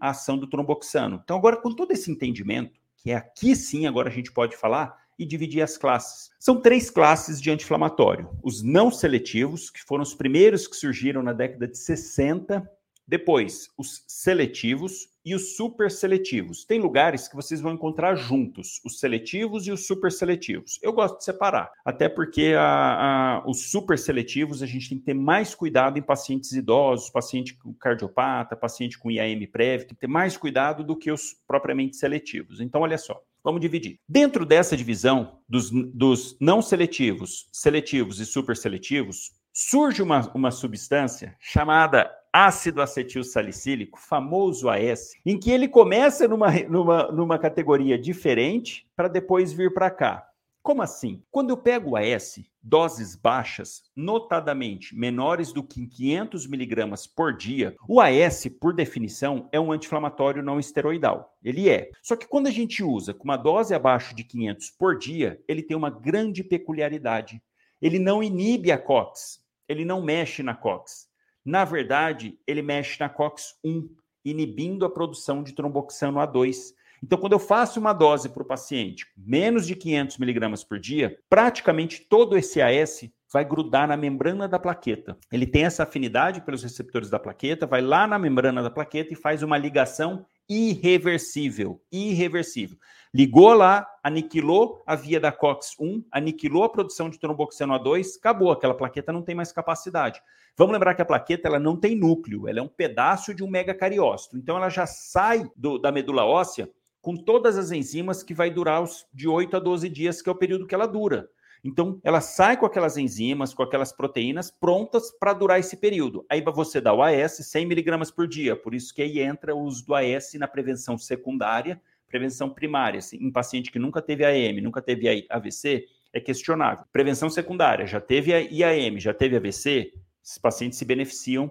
a ação do tromboxano. Então, agora, com todo esse entendimento, que é aqui sim agora a gente pode falar, e dividir as classes. São três classes de anti-inflamatório: os não seletivos, que foram os primeiros que surgiram na década de 60, depois os seletivos e os super seletivos. Tem lugares que vocês vão encontrar juntos, os seletivos e os super seletivos. Eu gosto de separar, até porque a, a, os super seletivos a gente tem que ter mais cuidado em pacientes idosos, paciente com cardiopata, paciente com IAM prévio, tem que ter mais cuidado do que os propriamente seletivos. Então, olha só. Vamos dividir. Dentro dessa divisão dos, dos não seletivos, seletivos e super seletivos, surge uma, uma substância chamada ácido acetil salicílico, famoso AS, em que ele começa numa, numa, numa categoria diferente para depois vir para cá. Como assim? Quando eu pego o AS, doses baixas, notadamente menores do que 500 miligramas por dia, o AS, por definição, é um anti-inflamatório não esteroidal. Ele é. Só que quando a gente usa com uma dose abaixo de 500 por dia, ele tem uma grande peculiaridade. Ele não inibe a COX, ele não mexe na COX. Na verdade, ele mexe na COX-1, inibindo a produção de tromboxano A2. Então, quando eu faço uma dose para o paciente, menos de 500 miligramas por dia, praticamente todo esse AS vai grudar na membrana da plaqueta. Ele tem essa afinidade pelos receptores da plaqueta, vai lá na membrana da plaqueta e faz uma ligação irreversível, irreversível. Ligou lá, aniquilou a via da COX-1, aniquilou a produção de tromboxano A2, acabou, aquela plaqueta não tem mais capacidade. Vamos lembrar que a plaqueta ela não tem núcleo, ela é um pedaço de um megacariócito. Então ela já sai do, da medula óssea com todas as enzimas que vai durar os, de 8 a 12 dias, que é o período que ela dura. Então, ela sai com aquelas enzimas, com aquelas proteínas prontas para durar esse período. Aí você dá o AS 100 miligramas por dia, por isso que aí entra o uso do AS na prevenção secundária, prevenção primária. Assim, em paciente que nunca teve AM, nunca teve AVC, é questionável. Prevenção secundária, já teve IAM, já teve AVC, esses pacientes se beneficiam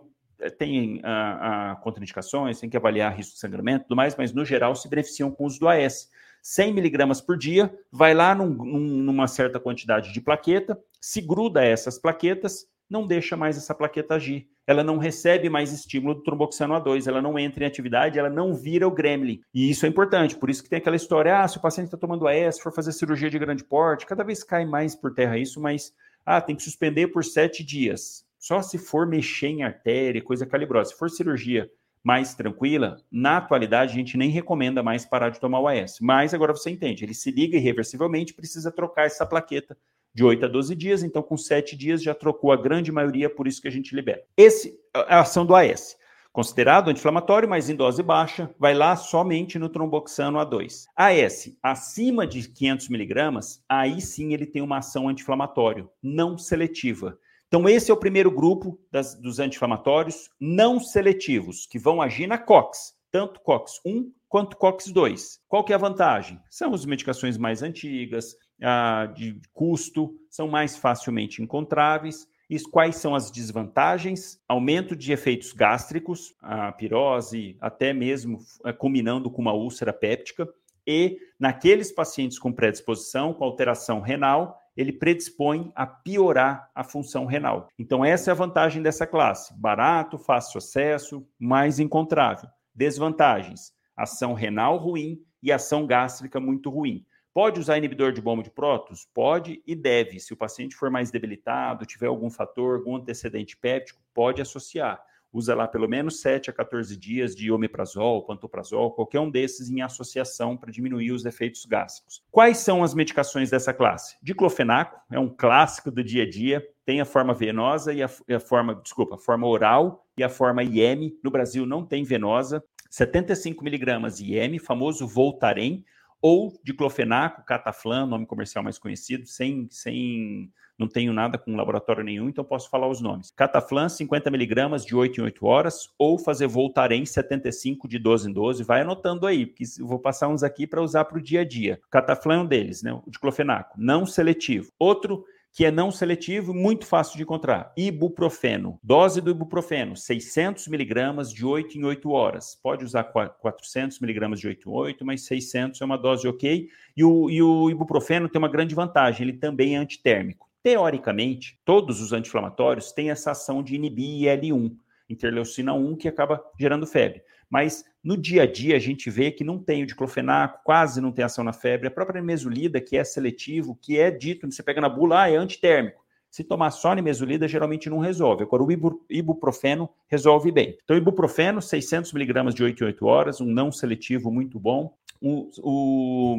tem a, ah, a, ah, contraindicações, tem que avaliar risco de sangramento e tudo mais, mas no geral se beneficiam com o uso do AS. 100 miligramas por dia, vai lá num, num, numa certa quantidade de plaqueta, se gruda essas plaquetas, não deixa mais essa plaqueta agir. Ela não recebe mais estímulo do tromboxano A2, ela não entra em atividade, ela não vira o gremlin. E isso é importante, por isso que tem aquela história, ah, se o paciente está tomando AS, for fazer cirurgia de grande porte, cada vez cai mais por terra isso, mas, ah, tem que suspender por sete dias. Só se for mexer em artéria, coisa calibrosa. Se for cirurgia mais tranquila, na atualidade a gente nem recomenda mais parar de tomar o AS. Mas agora você entende, ele se liga irreversivelmente, precisa trocar essa plaqueta de 8 a 12 dias, então com 7 dias já trocou a grande maioria, por isso que a gente libera. Esse é a ação do AS. Considerado anti-inflamatório, mas em dose baixa, vai lá somente no tromboxano A2. AS, acima de 500 miligramas, aí sim ele tem uma ação anti-inflamatória, não seletiva. Então, esse é o primeiro grupo das, dos anti-inflamatórios não seletivos, que vão agir na COX, tanto COX-1 quanto COX-2. Qual que é a vantagem? São as medicações mais antigas, ah, de custo, são mais facilmente encontráveis. E quais são as desvantagens? Aumento de efeitos gástricos, a pirose, até mesmo eh, combinando com uma úlcera péptica. E naqueles pacientes com predisposição, com alteração renal, ele predispõe a piorar a função renal. Então, essa é a vantagem dessa classe: barato, fácil acesso, mais encontrável. Desvantagens: ação renal ruim e ação gástrica muito ruim. Pode usar inibidor de bomba de prótons? Pode e deve. Se o paciente for mais debilitado, tiver algum fator, algum antecedente péptico, pode associar usa lá pelo menos 7 a 14 dias de omeprazol, pantoprazol, qualquer um desses em associação para diminuir os efeitos gástricos. Quais são as medicações dessa classe? Diclofenaco é um clássico do dia a dia, tem a forma venosa e a, a forma, desculpa, a forma oral e a forma IM. No Brasil não tem venosa. 75 miligramas IM, famoso Voltaren, ou diclofenaco, cataflan, nome comercial mais conhecido, sem, sem não tenho nada com laboratório nenhum, então posso falar os nomes. Cataflan, 50 miligramas de 8 em 8 horas, ou fazer Voltaren 75 de 12 em 12. Vai anotando aí, porque eu vou passar uns aqui para usar para o dia a dia. Cataflan é um deles, né? O diclofenaco, não seletivo. Outro que é não seletivo, muito fácil de encontrar. Ibuprofeno. Dose do ibuprofeno, 600 miligramas de 8 em 8 horas. Pode usar 400 miligramas de 8 em 8, mas 600 é uma dose ok. E o, e o ibuprofeno tem uma grande vantagem, ele também é antitérmico. Teoricamente, todos os anti-inflamatórios têm essa ação de inibir IL-1, interleucina 1, que acaba gerando febre. Mas no dia a dia a gente vê que não tem o diclofenaco, quase não tem ação na febre. A própria mesolida, que é seletivo, que é dito, você pega na bula, ah, é antitérmico. Se tomar só nimesulida, geralmente não resolve. Agora, o ibuprofeno resolve bem. Então, ibuprofeno, 600mg de 8 em 8 horas, um não seletivo muito bom. O, o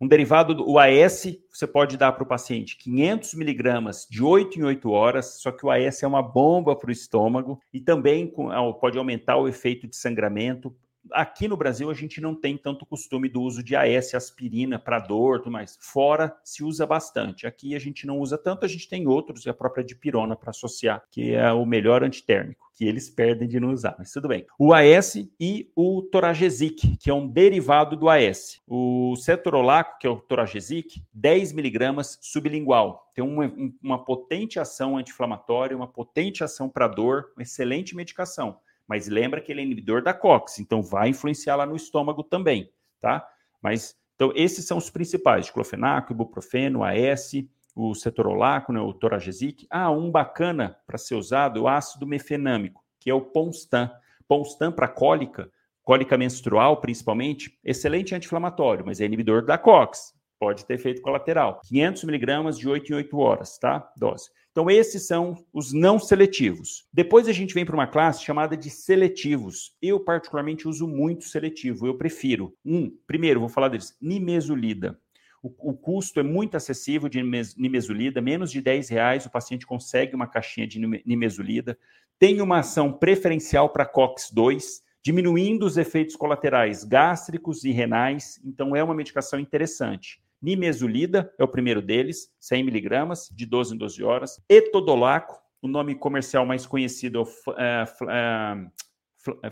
um derivado do AS, você pode dar para o paciente 500 miligramas de 8 em 8 horas, só que o AS é uma bomba para o estômago e também pode aumentar o efeito de sangramento. Aqui no Brasil, a gente não tem tanto costume do uso de AS, aspirina para dor, tudo mais. Fora se usa bastante. Aqui a gente não usa tanto, a gente tem outros, e a própria dipirona para associar, que é o melhor antitérmico que eles perdem de não usar, mas tudo bem. O AS e o Toragesic, que é um derivado do AS. O cetorolaco, que é o Toragesic, 10 miligramas sublingual. Tem uma, uma potente ação anti-inflamatória, uma potente ação para dor, uma excelente medicação. Mas lembra que ele é inibidor da COX, então vai influenciar lá no estômago também, tá? Mas, então, esses são os principais, diclofenaco, ibuprofeno, AS, o cetorolaco, né, o toragesic. Ah, um bacana para ser usado, o ácido mefenâmico, que é o Ponstan. Ponstan para cólica, cólica menstrual principalmente, excelente anti-inflamatório, mas é inibidor da COX, pode ter efeito colateral. 500 miligramas de 8 em 8 horas, tá? Dose. Então, esses são os não seletivos. Depois a gente vem para uma classe chamada de seletivos. Eu, particularmente, uso muito seletivo, eu prefiro. Um, primeiro, vou falar deles, nimesulida. O, o, custo é muito acessível de nimesulida, menos de 10 reais o paciente consegue uma caixinha de nimesulida. Tem uma ação preferencial para COX-2, diminuindo os efeitos colaterais gástricos e renais, então é uma medicação interessante. Nimesulida é o primeiro deles, 100 miligramas, de 12 em 12 horas. Etodolaco, o nome comercial mais conhecido é, é,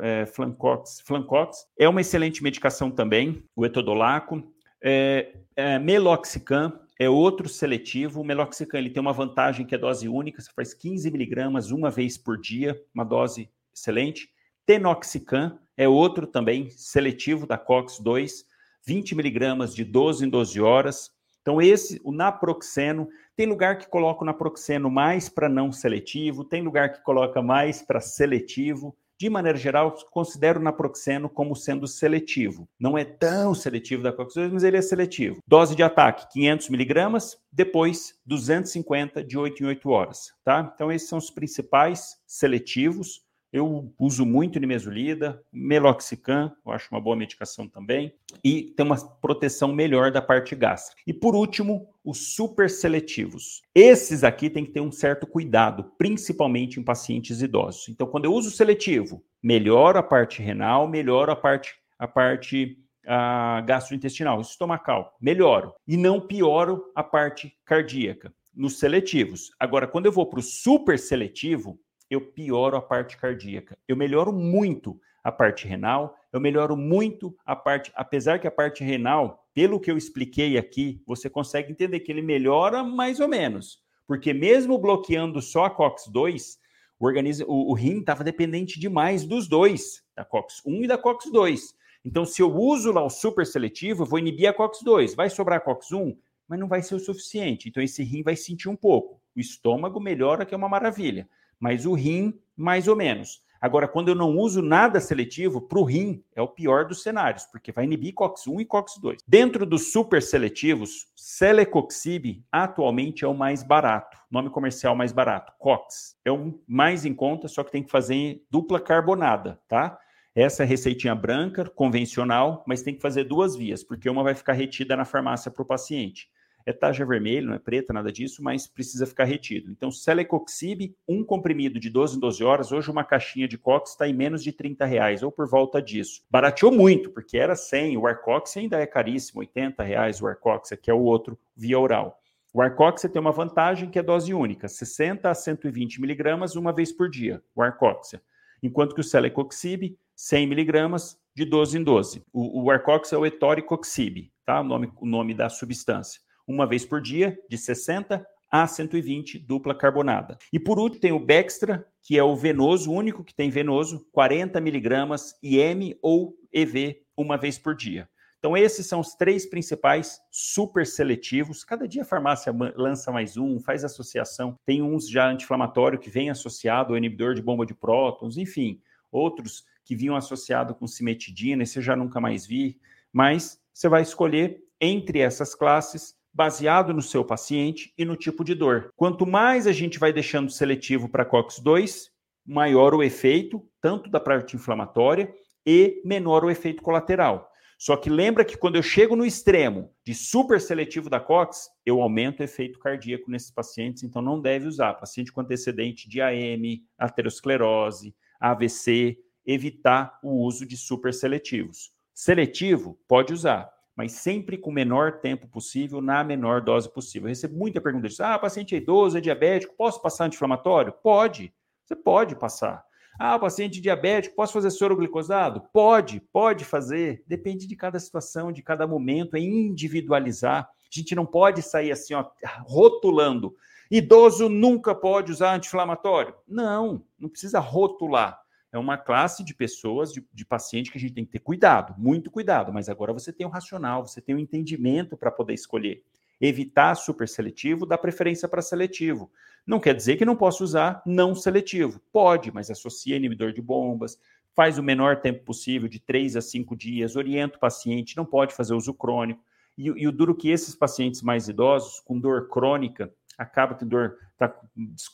é, Flancox, Flancox. É uma excelente medicação também, o etodolaco. É, é, Meloxicam é outro seletivo. O Meloxicam ele tem uma vantagem que é dose única, você faz 15 miligramas uma vez por dia, uma dose excelente. Tenoxicam é outro também seletivo da COX-2, 20 miligramas de 12 em 12 horas. Então, esse, o naproxeno, tem lugar que coloca o naproxeno mais para não seletivo, tem lugar que coloca mais para seletivo. De maneira geral, considero o naproxeno como sendo seletivo. Não é tão seletivo da COX-2, mas ele é seletivo. Dose de ataque, 500 miligramas, depois 250 de 8 em 8 horas, tá? Então esses são os principais seletivos. Eu uso muito nimesulida, meloxicam, eu acho uma boa medicação também, e tem uma proteção melhor da parte gástrica. E por último, os super seletivos. Esses aqui tem que ter um certo cuidado, principalmente em pacientes idosos. Então, quando eu uso seletivo, melhora a parte renal, melhora a parte a parte a gastrointestinal, estomacal, melhoro e não pioro a parte cardíaca nos seletivos. Agora, quando eu vou para o super seletivo, eu pioro a parte cardíaca. Eu melhoro muito a parte renal, eu melhoro muito a parte, apesar que a parte renal, pelo que eu expliquei aqui, você consegue entender que ele melhora mais ou menos, porque mesmo bloqueando só a COX-2, o, organismo, o, o rim estava dependente demais dos dois, da COX-1 e da COX-2. Então, se eu uso lá o super seletivo, eu vou inibir a COX-2, vai sobrar a COX-1, mas não vai ser o suficiente. Então, esse rim vai sentir um pouco. O estômago melhora, que é uma maravilha mas o rim, mais ou menos. Agora, quando eu não uso nada seletivo, para o rim é o pior dos cenários, porque vai inibir COX-1 e COX-2. Dentro dos super seletivos, Celecoxib atualmente é o mais barato, nome comercial mais barato, COX. É o mais em conta, só que tem que fazer dupla carbonada, tá? Essa é receitinha branca, convencional, mas tem que fazer duas vias, porque uma vai ficar retida na farmácia para o paciente é taja vermelho, não é preta, nada disso, mas precisa ficar retido. Então, Celecoxib, um comprimido de 12 em 12 horas, hoje uma caixinha de Cox está em menos de 30 reais, ou por volta disso. Barateou muito, porque era 100, o Arcox ainda é caríssimo, 80 reais o Arcox, que é o outro via oral. O Arcox tem uma vantagem que é dose única, 60 a 120 miligramas uma vez por dia, o Arcox. Enquanto que o Celecoxib, 100 miligramas de 12 em 12. O, o Arcox é o Etoricoxib, tá? O nome, o nome da substância uma vez por dia, de 60 a 120 dupla carbonada. E por último tem o Bextra, que é o venoso, o único que tem venoso, 40 miligramas IM ou EV uma vez por dia. Então esses são os três principais super seletivos. Cada dia a farmácia lança mais um, faz associação. Tem uns já anti-inflamatório que vem associado ao inibidor de bomba de prótons, enfim, outros que vinham associado com cimetidina, esse eu já nunca mais vi, mas você vai escolher entre essas classes baseado no seu paciente e no tipo de dor. Quanto mais a gente vai deixando seletivo para COX-2, maior o efeito, tanto da parte inflamatória e menor o efeito colateral. Só que lembra que quando eu chego no extremo de super seletivo da COX, eu aumento o efeito cardíaco nesses pacientes, então não deve usar. Paciente com antecedente de AM, aterosclerose, AVC, evitar o uso de super seletivos. Seletivo, pode usar mas sempre com o menor tempo possível, na menor dose possível. Eu recebo muita pergunta disso. Ah, paciente é idoso, é diabético, posso passar anti-inflamatório? Pode, você pode passar. Ah, paciente diabético, posso fazer soro glicosado? Pode, pode fazer. Depende de cada situação, de cada momento, é individualizar. A gente não pode sair assim, ó, rotulando. Idoso nunca pode usar anti-inflamatório. Não, não precisa rotular é uma classe de pessoas, de, de paciente que a gente tem que ter cuidado, muito cuidado, mas agora você tem o racional, você tem o entendimento para poder escolher. Evitar super seletivo, dá preferência para seletivo. Não quer dizer que não possa usar não seletivo. Pode, mas associa inibidor de bombas, faz o menor tempo possível, de 3 a 5 dias, orienta o paciente, não pode fazer uso crônico. E, e o duro que esses pacientes mais idosos, com dor crônica, acaba com dor, tá,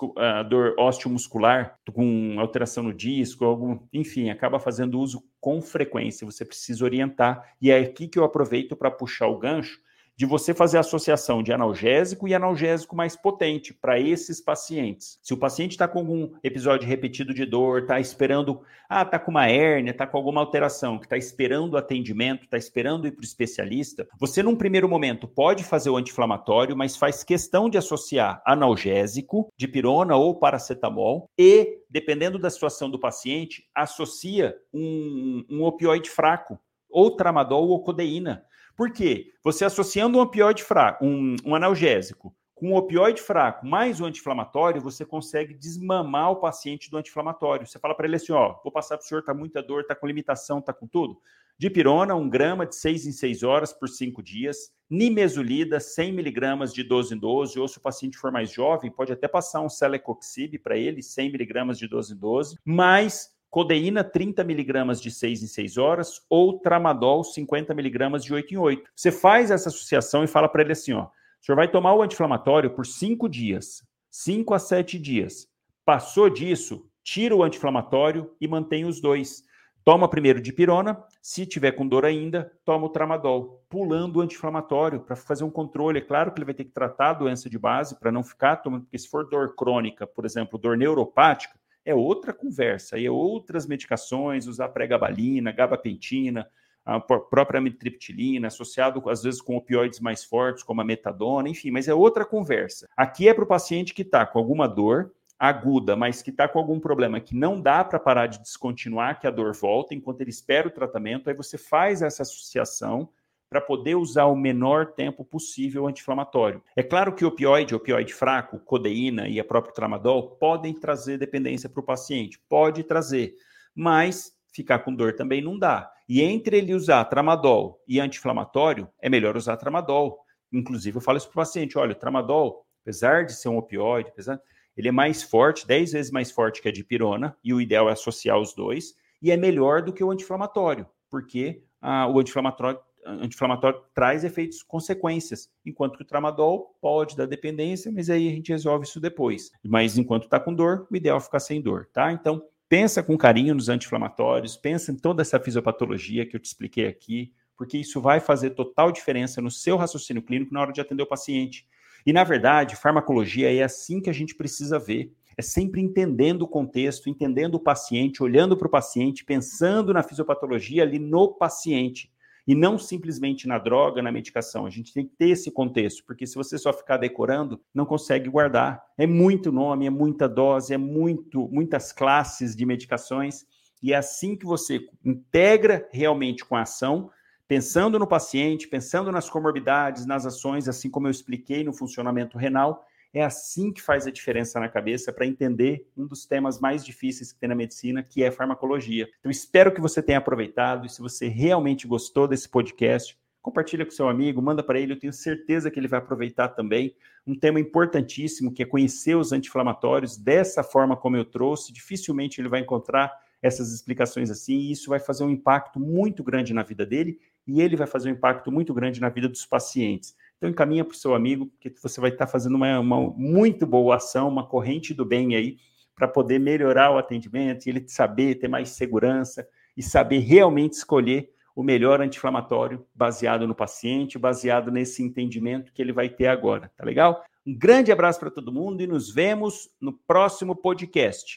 uh, dor osteomuscular, com alteração no disco, algum, enfim, acaba fazendo uso com frequência. Você precisa orientar. E é aqui que eu aproveito para puxar o gancho de você fazer associação de analgésico e analgésico mais potente para esses pacientes. Se o paciente está com algum episódio repetido de dor, está esperando, ah, está com uma hérnia, está com alguma alteração, que está esperando atendimento, está esperando ir para o especialista, você num primeiro momento pode fazer o anti-inflamatório, mas faz questão de associar analgésico, de pirona ou paracetamol e, dependendo da situação do paciente, associa um, um opioide fraco, ou tramadol ou codeína por quê? Você associando um opioide fraco, um, um analgésico, com um opioide fraco mais o anti-inflamatório, você consegue desmamar o paciente do anti-inflamatório. Você fala para ele assim: ó, vou passar para o senhor, tá muita dor, tá com limitação, tá com tudo. Dipirona, um grama de 6 em 6 horas por 5 dias. Nimesulida, 100 miligramas de 12 em 12. Ou se o paciente for mais jovem, pode até passar um celecoxib para ele, 100 miligramas de 12 em 12. Mais codeína 30 miligramas de 6 em 6 horas ou tramadol 50 miligramas de 8 em 8. Você faz essa associação e fala para ele assim, ó, o senhor vai tomar o anti-inflamatório por 5 dias, 5 a 7 dias. Passou disso, tira o anti-inflamatório e mantém os dois. Toma primeiro de pirona, se tiver com dor ainda, toma o tramadol, pulando o anti-inflamatório para fazer um controle. É claro que ele vai ter que tratar a doença de base para não ficar tomando, porque se for dor crônica, por exemplo, dor neuropática, é outra conversa, e é outras medicações, usar pregabalina, gabapentina, a própria amitriptilina, associado às vezes com opioides mais fortes, como a metadona, enfim, mas é outra conversa. Aqui é para o paciente que está com alguma dor aguda, mas que está com algum problema que não dá para parar de descontinuar, que a dor volta, enquanto ele espera o tratamento, aí você faz essa associação para poder usar o menor tempo possível anti-inflamatório. É claro que opioide, opioide fraco, codeína e a própria tramadol podem trazer dependência para o paciente, pode trazer, mas ficar com dor também não dá. E entre ele usar tramadol e anti-inflamatório, é melhor usar tramadol. Inclusive, eu falo isso para o paciente: olha, o tramadol, apesar de ser um opioide, apesar, ele é mais forte, 10 vezes mais forte que a dipirona, e o ideal é associar os dois, e é melhor do que o anti-inflamatório, porque ah, o anti-inflamatório anti-inflamatório traz efeitos, consequências, enquanto que o tramadol pode dar dependência, mas aí a gente resolve isso depois. Mas enquanto está com dor, o ideal é ficar sem dor, tá? Então, pensa com carinho nos anti-inflamatórios, pensa em toda essa fisiopatologia que eu te expliquei aqui, porque isso vai fazer total diferença no seu raciocínio clínico na hora de atender o paciente. E, na verdade, farmacologia é assim que a gente precisa ver. É sempre entendendo o contexto, entendendo o paciente, olhando para o paciente, pensando na fisiopatologia ali no paciente e não simplesmente na droga, na medicação. A gente tem que ter esse contexto, porque se você só ficar decorando, não consegue guardar. É muito nome, é muita dose, é muito, muitas classes de medicações, e é assim que você integra realmente com a ação, pensando no paciente, pensando nas comorbidades, nas ações, assim como eu expliquei no funcionamento renal, é assim que faz a diferença na cabeça para entender um dos temas mais difíceis que tem na medicina, que é farmacologia. Então, espero que você tenha aproveitado e se você realmente gostou desse podcast, compartilha com seu amigo, manda para ele, eu tenho certeza que ele vai aproveitar também. Um tema importantíssimo que é conhecer os anti-inflamatórios dessa forma como eu trouxe, dificilmente ele vai encontrar essas explicações assim, e isso vai fazer um impacto muito grande na vida dele e ele vai fazer um impacto muito grande na vida dos pacientes. Então encaminha para o seu amigo, que você vai estar fazendo uma, uma muito boa ação, uma corrente do bem aí, para poder melhorar o atendimento ele saber ter mais segurança e saber realmente escolher o melhor anti-inflamatório baseado no paciente, baseado nesse entendimento que ele vai ter agora, tá legal? Um grande abraço para todo mundo e nos vemos no próximo podcast.